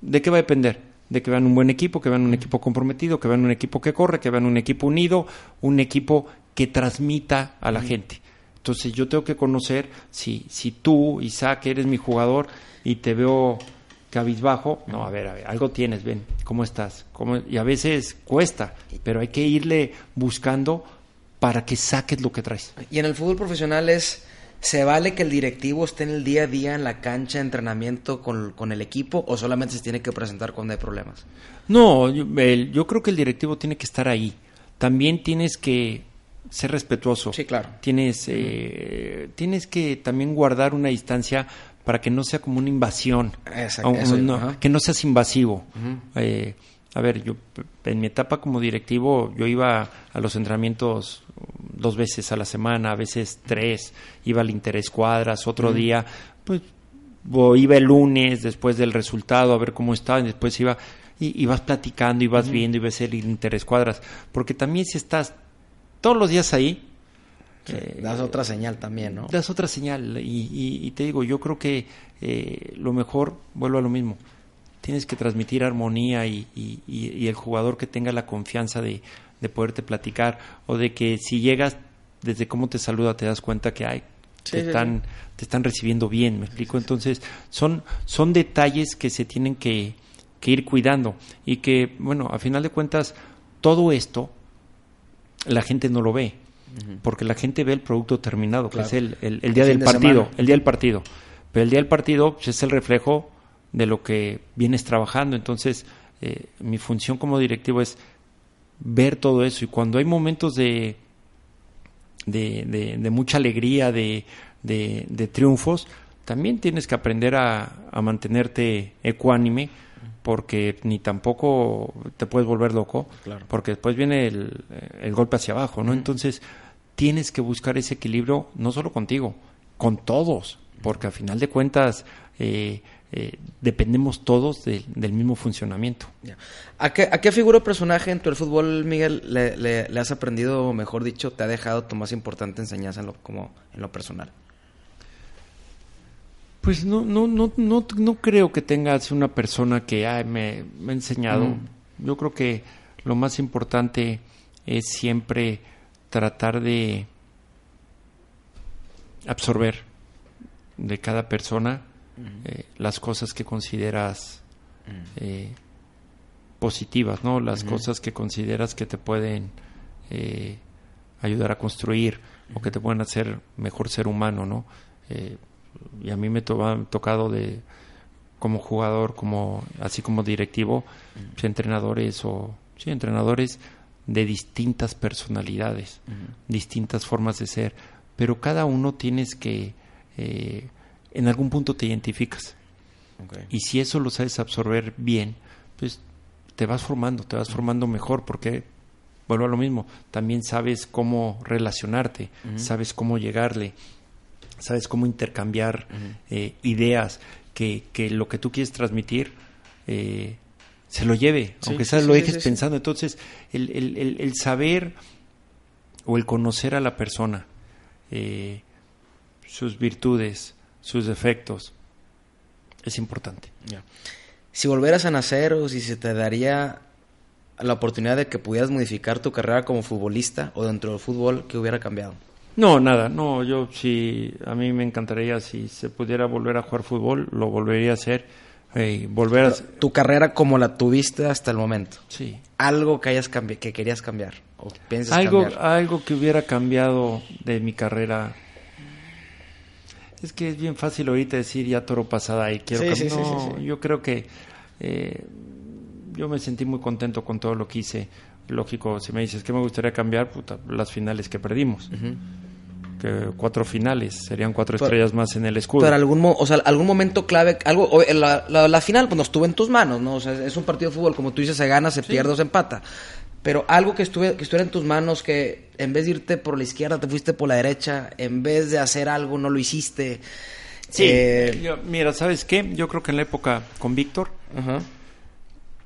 ¿de qué va a depender? De que vean un buen equipo, que vean un equipo comprometido, que vean un equipo que corre, que vean un equipo unido, un equipo que transmita a la gente. Entonces yo tengo que conocer si, si tú, Isaac, eres mi jugador y te veo cabizbajo, no, a ver, a ver, algo tienes, ven, ¿cómo estás? ¿Cómo? Y a veces cuesta, pero hay que irle buscando para que saques lo que traes. Y en el fútbol profesional es, ¿se vale que el directivo esté en el día a día en la cancha de entrenamiento con, con el equipo o solamente se tiene que presentar cuando hay problemas? No, yo, yo creo que el directivo tiene que estar ahí. También tienes que ser respetuoso. Sí, claro. Tienes, eh, tienes que también guardar una distancia para que no sea como una invasión, que no seas invasivo. Eh, a ver, yo en mi etapa como directivo, yo iba a los entrenamientos dos veces a la semana, a veces tres, iba al interescuadras, otro día, pues iba el lunes después del resultado a ver cómo estaba, y después iba y, vas platicando y vas viendo y ves el interescuadras, porque también si estás todos los días ahí, Eh, das otra señal también, ¿no? Das otra señal y, te digo, yo creo que eh, lo mejor, vuelvo a lo mismo, tienes que transmitir armonía y, el jugador que tenga la confianza de, poderte platicar o de que si llegas desde cómo te saluda te das cuenta que hay te están te están recibiendo bien me explico entonces son son detalles que se tienen que, que ir cuidando y que bueno a final de cuentas todo esto la gente no lo ve porque la gente ve el producto terminado que es el, el, día del partido el día del partido pero el día del partido pues, es el reflejo de lo que vienes trabajando. Entonces, eh, mi función como directivo es ver todo eso. Y cuando hay momentos de, de, de, mucha alegría, de, de, triunfos, también tienes que aprender a, a, mantenerte ecuánime, porque ni tampoco te puedes volver loco, porque después viene el, el, golpe hacia abajo, ¿no? Entonces, tienes que buscar ese equilibrio, no solo contigo, con todos, porque a final de cuentas, eh, eh, dependemos todos del mismo funcionamiento. ¿A qué, ¿A qué figura o personaje en tu el fútbol, Miguel, le, has aprendido, o mejor dicho, te ha dejado tu más importante enseñanza en lo, como, en lo personal? Pues no, no, no, no, no creo que tengas una persona que me, ha enseñado. Yo creo que lo más importante es siempre tratar de absorber de cada persona eh, las cosas que consideras eh, positivas, ¿no? Las cosas que consideras que te pueden eh, ayudar a construir o que te pueden hacer mejor ser humano, ¿no? Y a mí me ha tocado de como jugador, como así como directivo, pues, entrenadores o sí, entrenadores de distintas personalidades, distintas formas de ser, pero cada uno tienes que en algún punto te identificas. Y si eso lo sabes absorber bien, pues te vas formando, te vas formando mejor, porque, vuelvo a lo mismo, también sabes cómo relacionarte, sabes cómo llegarle, sabes cómo intercambiar eh, ideas, que, que, lo que tú quieres transmitir eh, se lo lleve, aunque sea lo dejes pensando. Entonces, el, el, el, saber o el conocer a la persona, eh, sus virtudes, sus defectos. Es importante. Si volvieras a nacer o si se te daría la oportunidad de que pudieras modificar tu carrera como futbolista o dentro del fútbol, ¿qué hubiera cambiado? No, nada, no, yo sí, a mí me encantaría si se pudiera volver a jugar fútbol, lo volvería a hacer. volver a... Tu carrera como la tuviste hasta el momento. Sí. Algo que hayas que querías cambiar o piensas algo, cambiar. Algo que hubiera cambiado de mi carrera es que es bien fácil ahorita decir ya toro pasada y quiero cambiar. no, yo creo que eh, yo me sentí muy contento con todo lo que hice. Lógico, si me dices que me gustaría cambiar, puta, las finales que perdimos. que cuatro finales, serían cuatro estrellas más en el escudo. Pero algún, o sea, algún momento clave, algo, la, la, final pues no estuvo en tus manos, ¿no? O sea, es un partido de fútbol, como tú dices, se gana, se pierde o se empata pero algo que, estuve, que estuviera en tus manos, que en vez de irte por la izquierda, te fuiste por la derecha, en vez de hacer algo, no lo hiciste. Sí, eh, mira, ¿sabes qué? Yo creo que en la época con Víctor,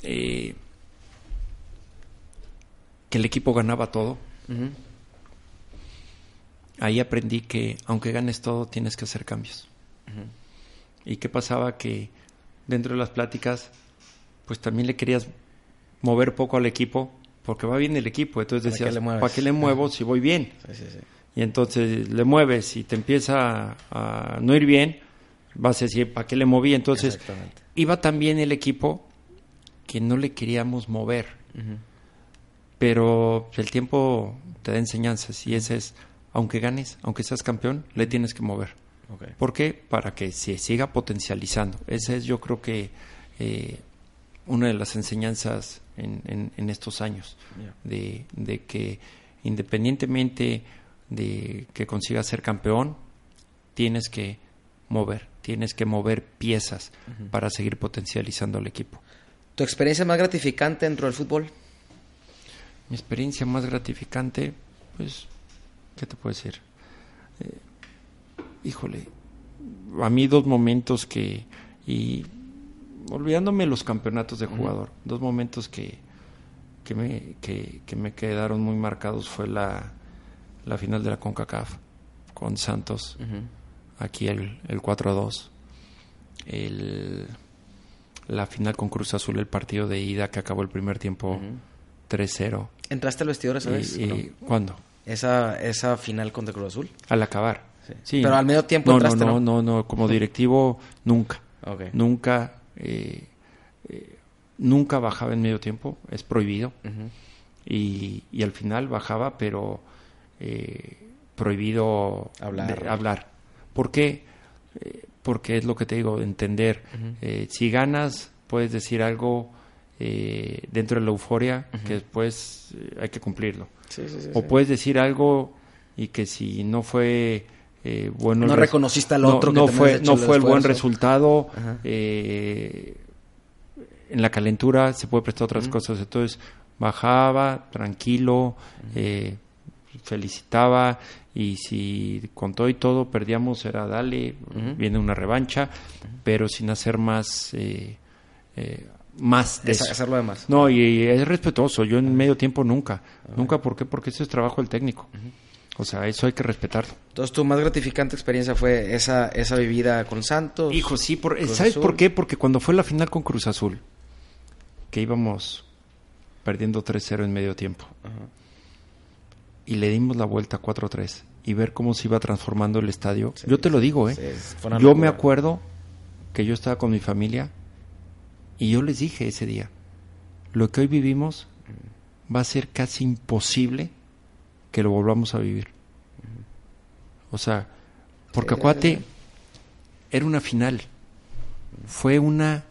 eh, que el equipo ganaba todo, ahí aprendí que aunque ganes todo, tienes que hacer cambios. ¿Y qué pasaba? Que dentro de las pláticas, pues también le querías mover poco al equipo porque va bien el equipo. Entonces decías, ¿para qué le muevo si voy bien? Y entonces le mueves y te empieza a no ir bien, vas a decir, ¿para qué le moví? Entonces iba tan bien el equipo que no le queríamos mover. Pero el tiempo te da enseñanzas y ese es, aunque ganes, aunque seas campeón, le tienes que mover. ¿Por qué? Para que se siga potencializando. Esa es yo creo que eh, una de las enseñanzas en, en, estos años, de, de, que independientemente de que consigas ser campeón, tienes que mover, tienes que mover piezas para seguir potencializando al equipo. ¿Tu experiencia más gratificante dentro del fútbol? Mi experiencia más gratificante, pues, ¿qué te puedo decir? Eh, híjole, a mí dos momentos que, y olvidándome los campeonatos de jugador, dos momentos que, que, me, que, me quedaron muy marcados fue la, la final de la CONCACAF con Santos, aquí el, el 4 a 2, el, la final con Cruz Azul, el partido de ida que acabó el primer tiempo 3-0. ¿Entraste al vestidor esa vez? Y, ¿Cuándo? Esa, esa final contra Cruz Azul. Al acabar. Sí. Pero al medio tiempo no, entraste, no, no, no, no, como directivo nunca. Nunca, eh, eh, nunca bajaba en medio tiempo, es prohibido. y, y, al final bajaba, pero eh, prohibido hablar. hablar. ¿Por qué? porque es lo que te digo, entender. si ganas, puedes decir algo dentro de la euforia que después hay que cumplirlo. o puedes decir algo y que si no fue eh, bueno no reconociste al otro no, fue no fue el buen resultado eh, en la calentura se puede prestar otras cosas. Entonces bajaba tranquilo eh, felicitaba y si con todo y todo perdíamos era dale viene una revancha pero sin hacer más más de hacerlo de más no y, es respetuoso yo en medio tiempo nunca nunca ¿por qué? porque eso es trabajo del técnico o sea, eso hay que respetarlo. Entonces, tu más gratificante experiencia fue esa, esa vivida con Santos. Hijo, sí, por, ¿sabes por qué? Porque cuando fue la final con Cruz Azul, que íbamos perdiendo 3-0 en medio tiempo, y le dimos la vuelta 4-3, y ver cómo se iba transformando el estadio, yo te lo digo, ¿eh? yo me acuerdo que yo estaba con mi familia, y yo les dije ese día, lo que hoy vivimos va a ser casi imposible que lo volvamos a vivir. O sea, porque acuate era una final, fue una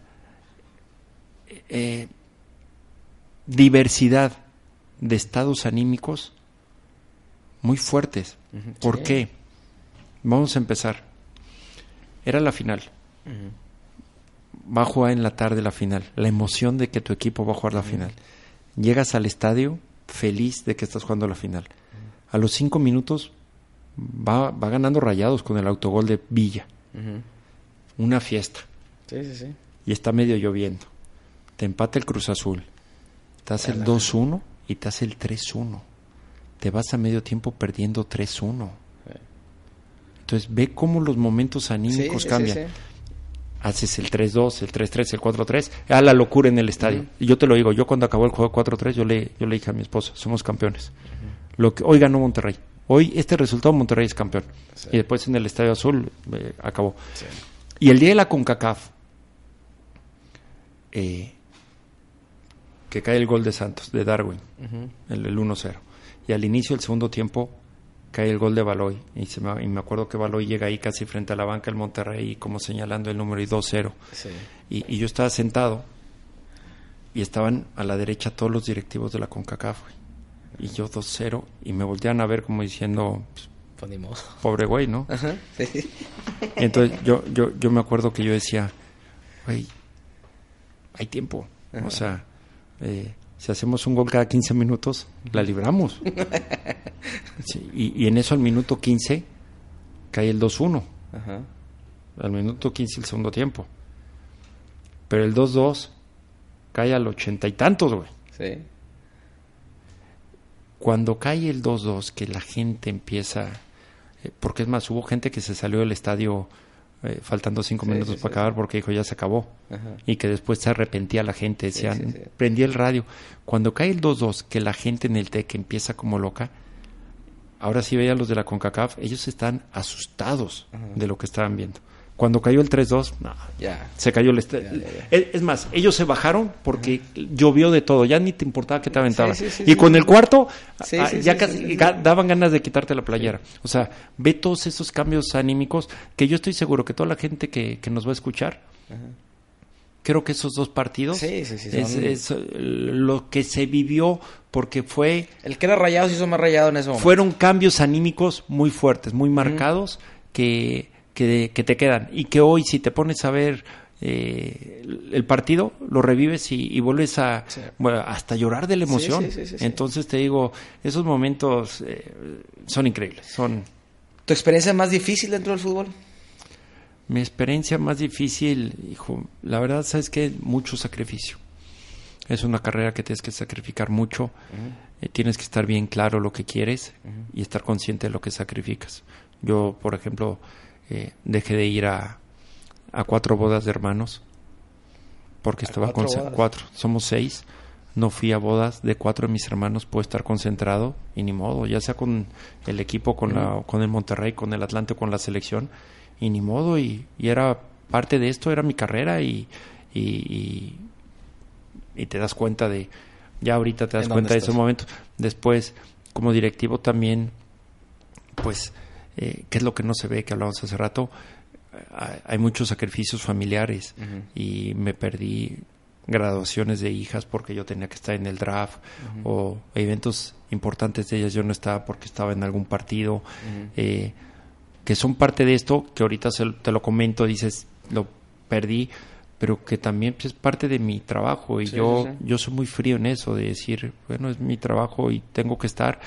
eh, diversidad de estados anímicos muy fuertes. ¿Por qué? Vamos a empezar. Era la final. Va a jugar en la tarde la final. La emoción de que tu equipo va a jugar la final. Llegas al estadio feliz de que estás jugando la final a los cinco minutos va, va ganando rayados con el autogol de Villa. Una fiesta. Sí, sí, sí. Y está medio lloviendo. Te empata el Cruz Azul. Te hace el 2-1 y te hace el 3-1. Te vas a medio tiempo perdiendo 3-1. Entonces ve cómo los momentos anímicos cambian. Haces el 3-2, el 3-3, el 4-3, a la locura en el estadio. Y yo te lo digo, yo cuando acabó el juego 4-3, yo le, yo le dije a mi esposa, somos campeones. Lo que hoy ganó Monterrey. Hoy este resultado Monterrey es campeón. Y después en el Estadio Azul eh, acabó. Y el día de la CONCACAF, eh, que cae el gol de Santos, de Darwin, el, 1-0. Y al inicio del segundo tiempo cae el gol de Baloy. Y, me, y me acuerdo que Baloy llega ahí casi frente a la banca del Monterrey, como señalando el número y 2-0. Y, y, yo estaba sentado y estaban a la derecha todos los directivos de la CONCACAF y yo 2-0 y me voltean a ver como diciendo pues, pobre güey no entonces yo yo yo me acuerdo que yo decía güey hay tiempo. O sea eh, si hacemos un gol cada 15 minutos la libramos. Y, y, en eso al minuto 15 cae el 2-1 al minuto 15 el segundo tiempo. Pero el 2-2 cae al ochenta y tantos güey. Sí. Cuando cae el 2-2, que la gente empieza, eh, porque es más, hubo gente que se salió del estadio eh, faltando cinco minutos para acabar porque dijo ya se acabó y que después se arrepentía la gente, decían, prendí el radio. Cuando cae el 2-2, que la gente en el TEC empieza como loca, ahora sí veía los de la CONCACAF, ellos están asustados de lo que estaban viendo. Cuando cayó el 3-2, no, ya. se cayó el... Es, más, ellos se bajaron porque llovió de todo, ya ni te importaba que te aventaba. y con el cuarto, ah, ya casi daban ganas de quitarte la playera. O sea, ve todos esos cambios anímicos que yo estoy seguro que toda la gente que, nos va a escuchar, creo que esos dos partidos es, lo que se vivió porque fue... El que era rayado se hizo más rayado en momento. Fueron cambios anímicos muy fuertes, muy marcados, que que, te quedan y que hoy si te pones a ver eh, el partido, lo revives y, vuelves a hasta llorar de la emoción. Entonces te digo, esos momentos eh, son increíbles. Son ¿Tu experiencia más difícil dentro del fútbol? Mi experiencia más difícil, hijo, la verdad, sabes que mucho sacrificio. Es una carrera que tienes que sacrificar mucho. Eh, tienes que estar bien claro lo que quieres y estar consciente de lo que sacrificas. Yo, por ejemplo, eh, dejé de ir a, a cuatro bodas de hermanos porque estaba con cuatro. Somos seis. No fui a bodas de cuatro de mis hermanos, puedo estar concentrado y ni modo, ya sea con el equipo, con, la, con el Monterrey, con el Atlante, con la selección, y ni modo, y, y era parte de esto, era mi carrera y, y, y te das cuenta de, ya ahorita te das cuenta de ese momento. Después, como directivo también, pues, eh, ¿qué es lo que no se ve que hablábamos hace rato? Hay muchos sacrificios familiares y me perdí graduaciones de hijas porque yo tenía que estar en el draft o eventos importantes de ellas. Yo no estaba porque estaba en algún partido eh, que son parte de esto que ahorita te lo comento dices lo perdí pero que también pues, es parte de mi trabajo y yo, yo soy muy frío en eso, de decir, bueno, es mi trabajo y tengo que estar,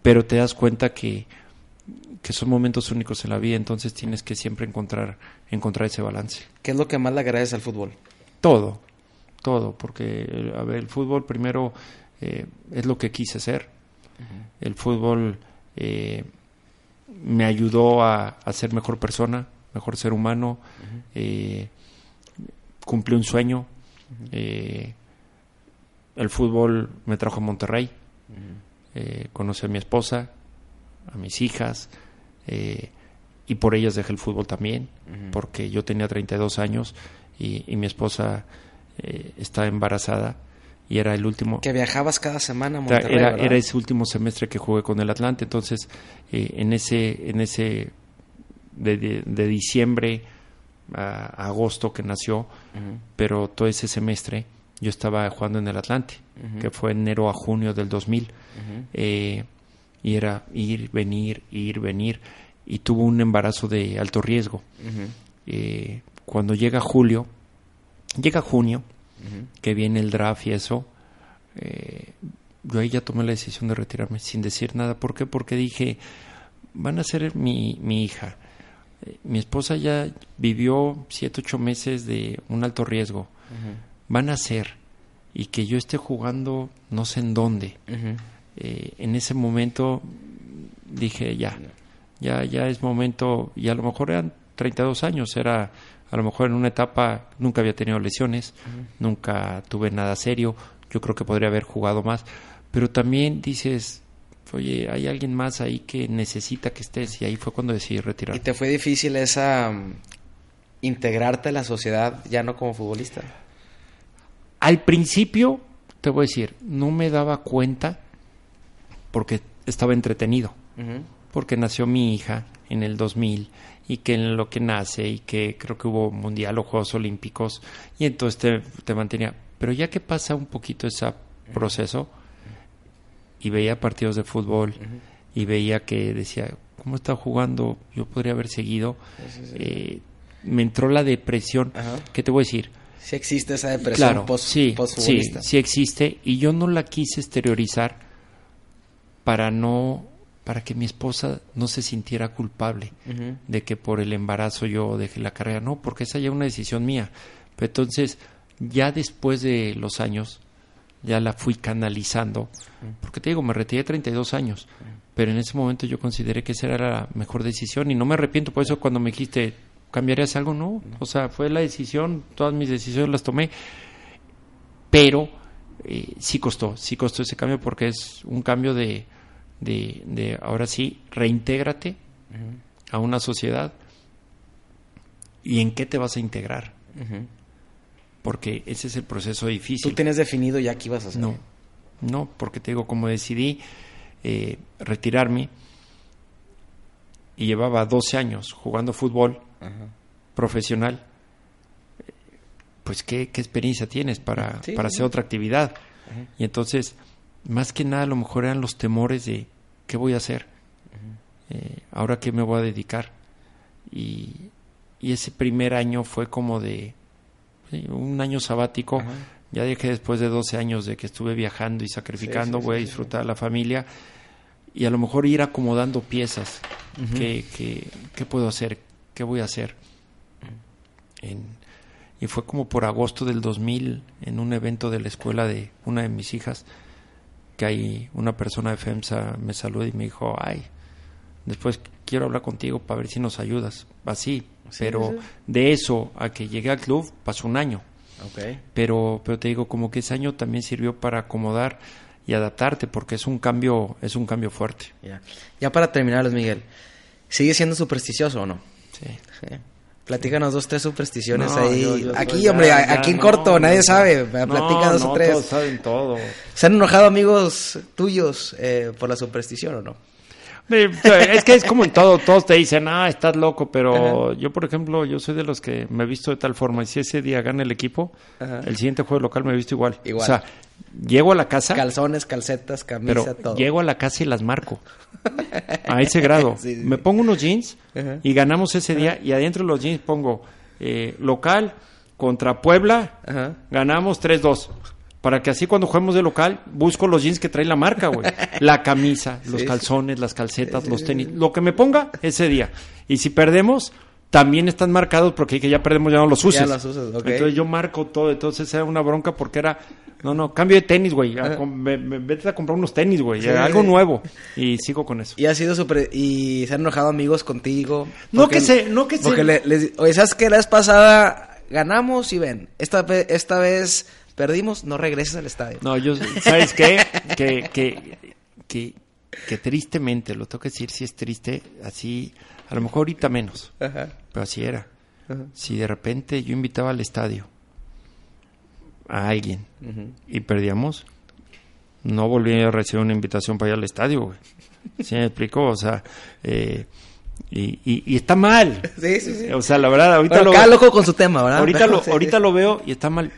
pero te das cuenta que, que son momentos únicos en la vida, entonces tienes que siempre encontrar, encontrar ese balance. ¿Qué es lo que más le agradeces al fútbol? Todo, todo, porque, a ver, el fútbol primero eh, es lo que quise ser. El fútbol eh, me ayudó a, a, ser mejor persona, mejor ser humano cumplí un sueño. Eh, el fútbol me trajo a Monterrey. Eh, conocí a mi esposa, a mis hijas, eh, y por ellas dejé el fútbol también, porque yo tenía 32 años y, mi esposa estaba embarazada y era el último. Que viajabas cada semana a Monterrey. Era, era ese último semestre que jugué con el Atlante, entonces en ese, en ese de diciembre a, agosto que nació, pero todo ese semestre yo estaba jugando en el Atlante, que fue enero a junio del 2000, eh, y era ir, venir, ir, venir, y tuvo un embarazo de alto riesgo. Eh, cuando llega julio, llega junio, que viene el draft y eso, eh, yo ahí ya tomé la decisión de retirarme sin decir nada. ¿Por qué? Porque dije, van a ser mi, mi hija mi esposa ya vivió siete, ocho meses de un alto riesgo. Van a ser y que yo esté jugando no sé en dónde. Eh, en ese momento dije ya, ya, ya es momento, y a lo mejor eran 32 años, era a lo mejor en una etapa nunca había tenido lesiones, nunca tuve nada serio, yo creo que podría haber jugado más, pero también dices, oye, hay alguien más ahí que necesita que estés y ahí fue cuando decidí retirar. ¿Y te fue difícil esa mm, integrarte a la sociedad ya no como futbolista? Al principio, te voy a decir, no me daba cuenta porque estaba entretenido, porque nació mi hija en el 2000 y que en lo que nace y que creo que hubo mundial o Juegos Olímpicos y entonces te, te mantenía. Pero ya que pasa un poquito ese proceso, y veía partidos de fútbol y veía que decía, ¿cómo está jugando? Yo podría haber seguido. Eh, me entró la depresión. ¿Qué te voy a decir? Sí existe esa depresión claro, post, sí, sí, sí existe y yo no la quise exteriorizar para no para que mi esposa no se sintiera culpable de que por el embarazo yo dejé la carrera, no, porque esa ya es una decisión mía. Pero entonces, ya después de los años, ya la fui canalizando, porque te digo, me retiré 32 años, pero en ese momento yo consideré que esa era la mejor decisión y no me arrepiento, por eso cuando me dijiste, ¿cambiarías algo? No, o sea, fue la decisión, todas mis decisiones las tomé, pero eh, sí costó, sí costó ese cambio porque es un cambio de, de, de ahora sí, reintégrate a una sociedad. Y en qué te vas a integrar porque ese es el proceso difícil. ¿Tú tienes definido ya qué ibas a hacer? No, no, porque te digo, como decidí eh, retirarme y llevaba 12 años jugando fútbol profesional, pues ¿qué, experiencia tienes para, para hacer otra actividad. Y entonces, más que nada, a lo mejor eran los temores de qué voy a hacer, eh, ahora qué me voy a dedicar. Y, y ese primer año fue como de un año sabático. Ya dije después de 12 años de que estuve viajando y sacrificando, voy a disfrutar a la familia y a lo mejor ir acomodando piezas. ¿Qué, qué, puedo hacer? ¿Qué voy a hacer? y fue como por agosto del 2000 en un evento de la escuela de una de mis hijas que hay una persona de FEMSA me saludó y me dijo, ay, después quiero hablar contigo para ver si nos ayudas. Así, pero de eso a que llegué al club pasó un año. Okay. Pero, pero te digo, como que ese año también sirvió para acomodar y adaptarte, porque es un cambio, es un cambio fuerte. Ya, ya para terminar, Luis Miguel, ¿sigue siendo supersticioso o no? Sí. Platícanos dos, tres supersticiones ahí. aquí, hombre, aquí en corto, nadie sabe. Platica dos o tres. Todos saben todo. ¿Se han enojado amigos tuyos eh, por la superstición o no? Es que es como en todo, todos te dicen, ah, estás loco, pero yo, por ejemplo, yo soy de los que me he visto de tal forma, y si ese día gana el equipo, el siguiente juego local me he visto igual. igual. O sea, llego a la casa. Calzones, calcetas, camisa, todo. Llego a la casa y las marco. A ese grado. Me pongo unos jeans y ganamos ese día, y adentro de los jeans pongo eh, local contra Puebla, ganamos 3-2 para que así cuando juguemos de local, busco los jeans que trae la marca, güey. La camisa, los calzones, las calcetas, los tenis, lo que me ponga ese día. Y si perdemos, también están marcados porque que ya perdemos ya no los uses. Entonces yo marco todo, entonces era una bronca porque era, no, no, cambio de tenis, güey. Vete a comprar unos tenis, güey, algo nuevo. Y sigo con eso. Y ha sido súper, y se han enojado amigos contigo. No que se, no que se. Porque les, oye, ¿sabes qué? La vez pasada ganamos y ven, esta, esta vez Perdimos, no regreses al estadio. No, yo, ¿sabes qué? que, que, que, que, tristemente, lo tengo que decir, si es triste, así, a lo mejor ahorita menos, pero así era. Si de repente yo invitaba al estadio a alguien y perdíamos, no volví a recibir una invitación para ir al estadio, güey. ¿Sí me explicó? O sea, eh, y, y, está mal. Sí, sí, sí. O sea, la verdad, ahorita lo... Cada loco con su tema, ¿verdad? Ahorita lo, ahorita lo veo y está mal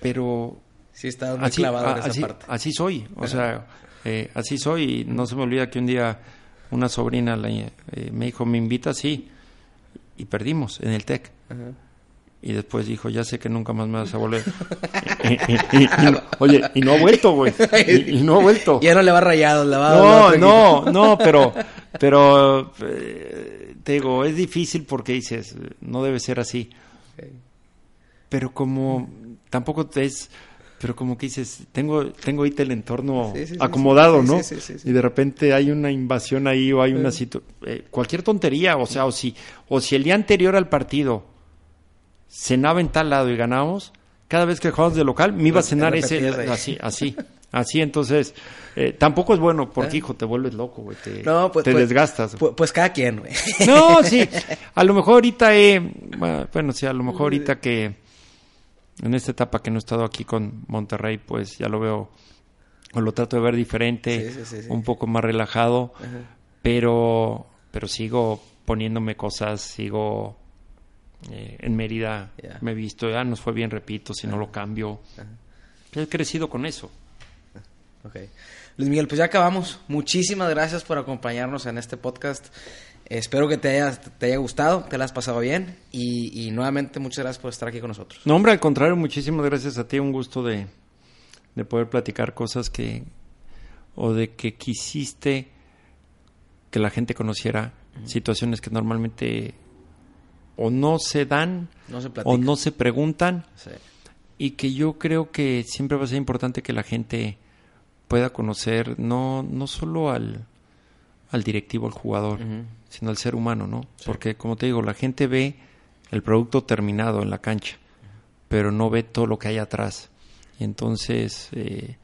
pero... Sí, está muy así, clavado en esa así, parte. Así soy, o sea, eh, así soy y no se me olvida que un día una sobrina eh, me dijo, me invita, sí, y perdimos en el TEC. Y después dijo, ya sé que nunca más me vas a volver. oye, y no ha vuelto, güey. Y, no ha vuelto. Ya no le va rayado, le va No, no, no, pero, pero eh, te digo, es difícil porque dices, no debe ser así. Pero como tampoco es pero como que dices, tengo, tengo ahorita el entorno acomodado, ¿no? Y de repente hay una invasión ahí o hay una situación, eh, cualquier tontería, o sea, o si, o si el día anterior al partido cenaba en tal lado y ganamos, cada vez que jugamos de local me iba a cenar ese, así, así, así, entonces, eh, tampoco es bueno, porque hijo, te vuelves loco, güey, te, pues, pues, desgastas. Pues, pues, cada quien, güey. No, sí, a lo mejor ahorita, eh, bueno, sí, a lo mejor ahorita que en esta etapa que no he estado aquí con Monterrey, pues ya lo veo, o lo trato de ver diferente, un poco más relajado, pero, pero sigo poniéndome cosas, sigo eh, en Mérida, me he visto, ya nos fue bien, repito, si no lo cambio. He crecido con eso. Okay. Luis Miguel, pues ya acabamos. Muchísimas gracias por acompañarnos en este podcast. Espero que te haya, te haya gustado, te la has pasado bien y, nuevamente muchas gracias por estar aquí con nosotros. No, hombre, al contrario, muchísimas gracias a ti, un gusto de, poder platicar cosas que o de que quisiste que la gente conociera situaciones que normalmente o no se dan o no se preguntan. Y que yo creo que siempre va a ser importante que la gente pueda conocer no, no solo al, al directivo, al jugador, sino al ser humano, ¿no? Porque, como te digo, la gente ve el producto terminado en la cancha, pero no ve todo lo que hay atrás. Y entonces, eh,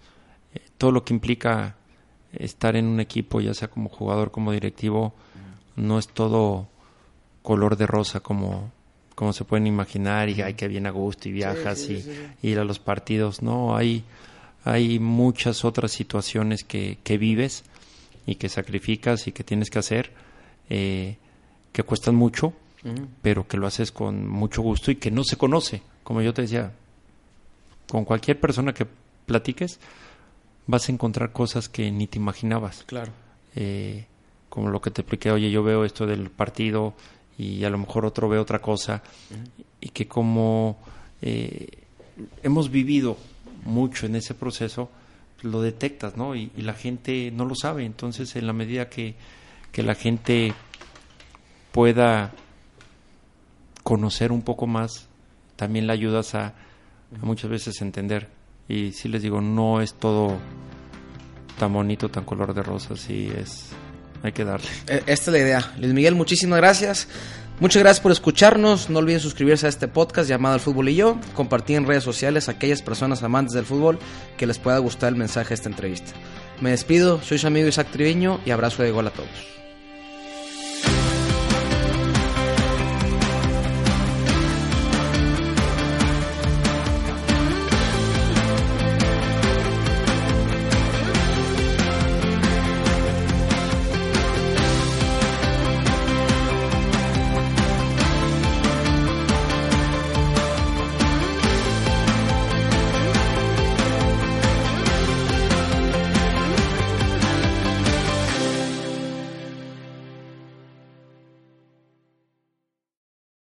eh, todo lo que implica estar en un equipo, ya sea como jugador, como directivo, no es todo color de rosa como, como se pueden imaginar y hay que bien a gusto y viajas y, ir a los partidos. No, hay, hay muchas otras situaciones que, que vives y que sacrificas y que tienes que hacer eh, que cuestan mucho, pero que lo haces con mucho gusto y que no se conoce. Como yo te decía, con cualquier persona que platiques, vas a encontrar cosas que ni te imaginabas. Claro. Eh, como lo que te expliqué, oye, yo veo esto del partido y a lo mejor otro ve otra cosa. Y que como eh, hemos vivido mucho en ese proceso, lo detectas, ¿no? Y, la gente no lo sabe. Entonces, en la medida que que la gente pueda conocer un poco más también le ayudas a, muchas veces entender. Y sí les digo, no es todo tan bonito, tan color de rosas, y es, hay que darle. E, esta es la idea. Luis Miguel, muchísimas gracias. Muchas gracias por escucharnos. No olviden suscribirse a este podcast llamado El Fútbol y Yo. Compartir en redes sociales a aquellas personas amantes del fútbol que les pueda gustar el mensaje de esta entrevista. Me despido, soy su amigo Isaac Triviño y abrazo de gol a todos.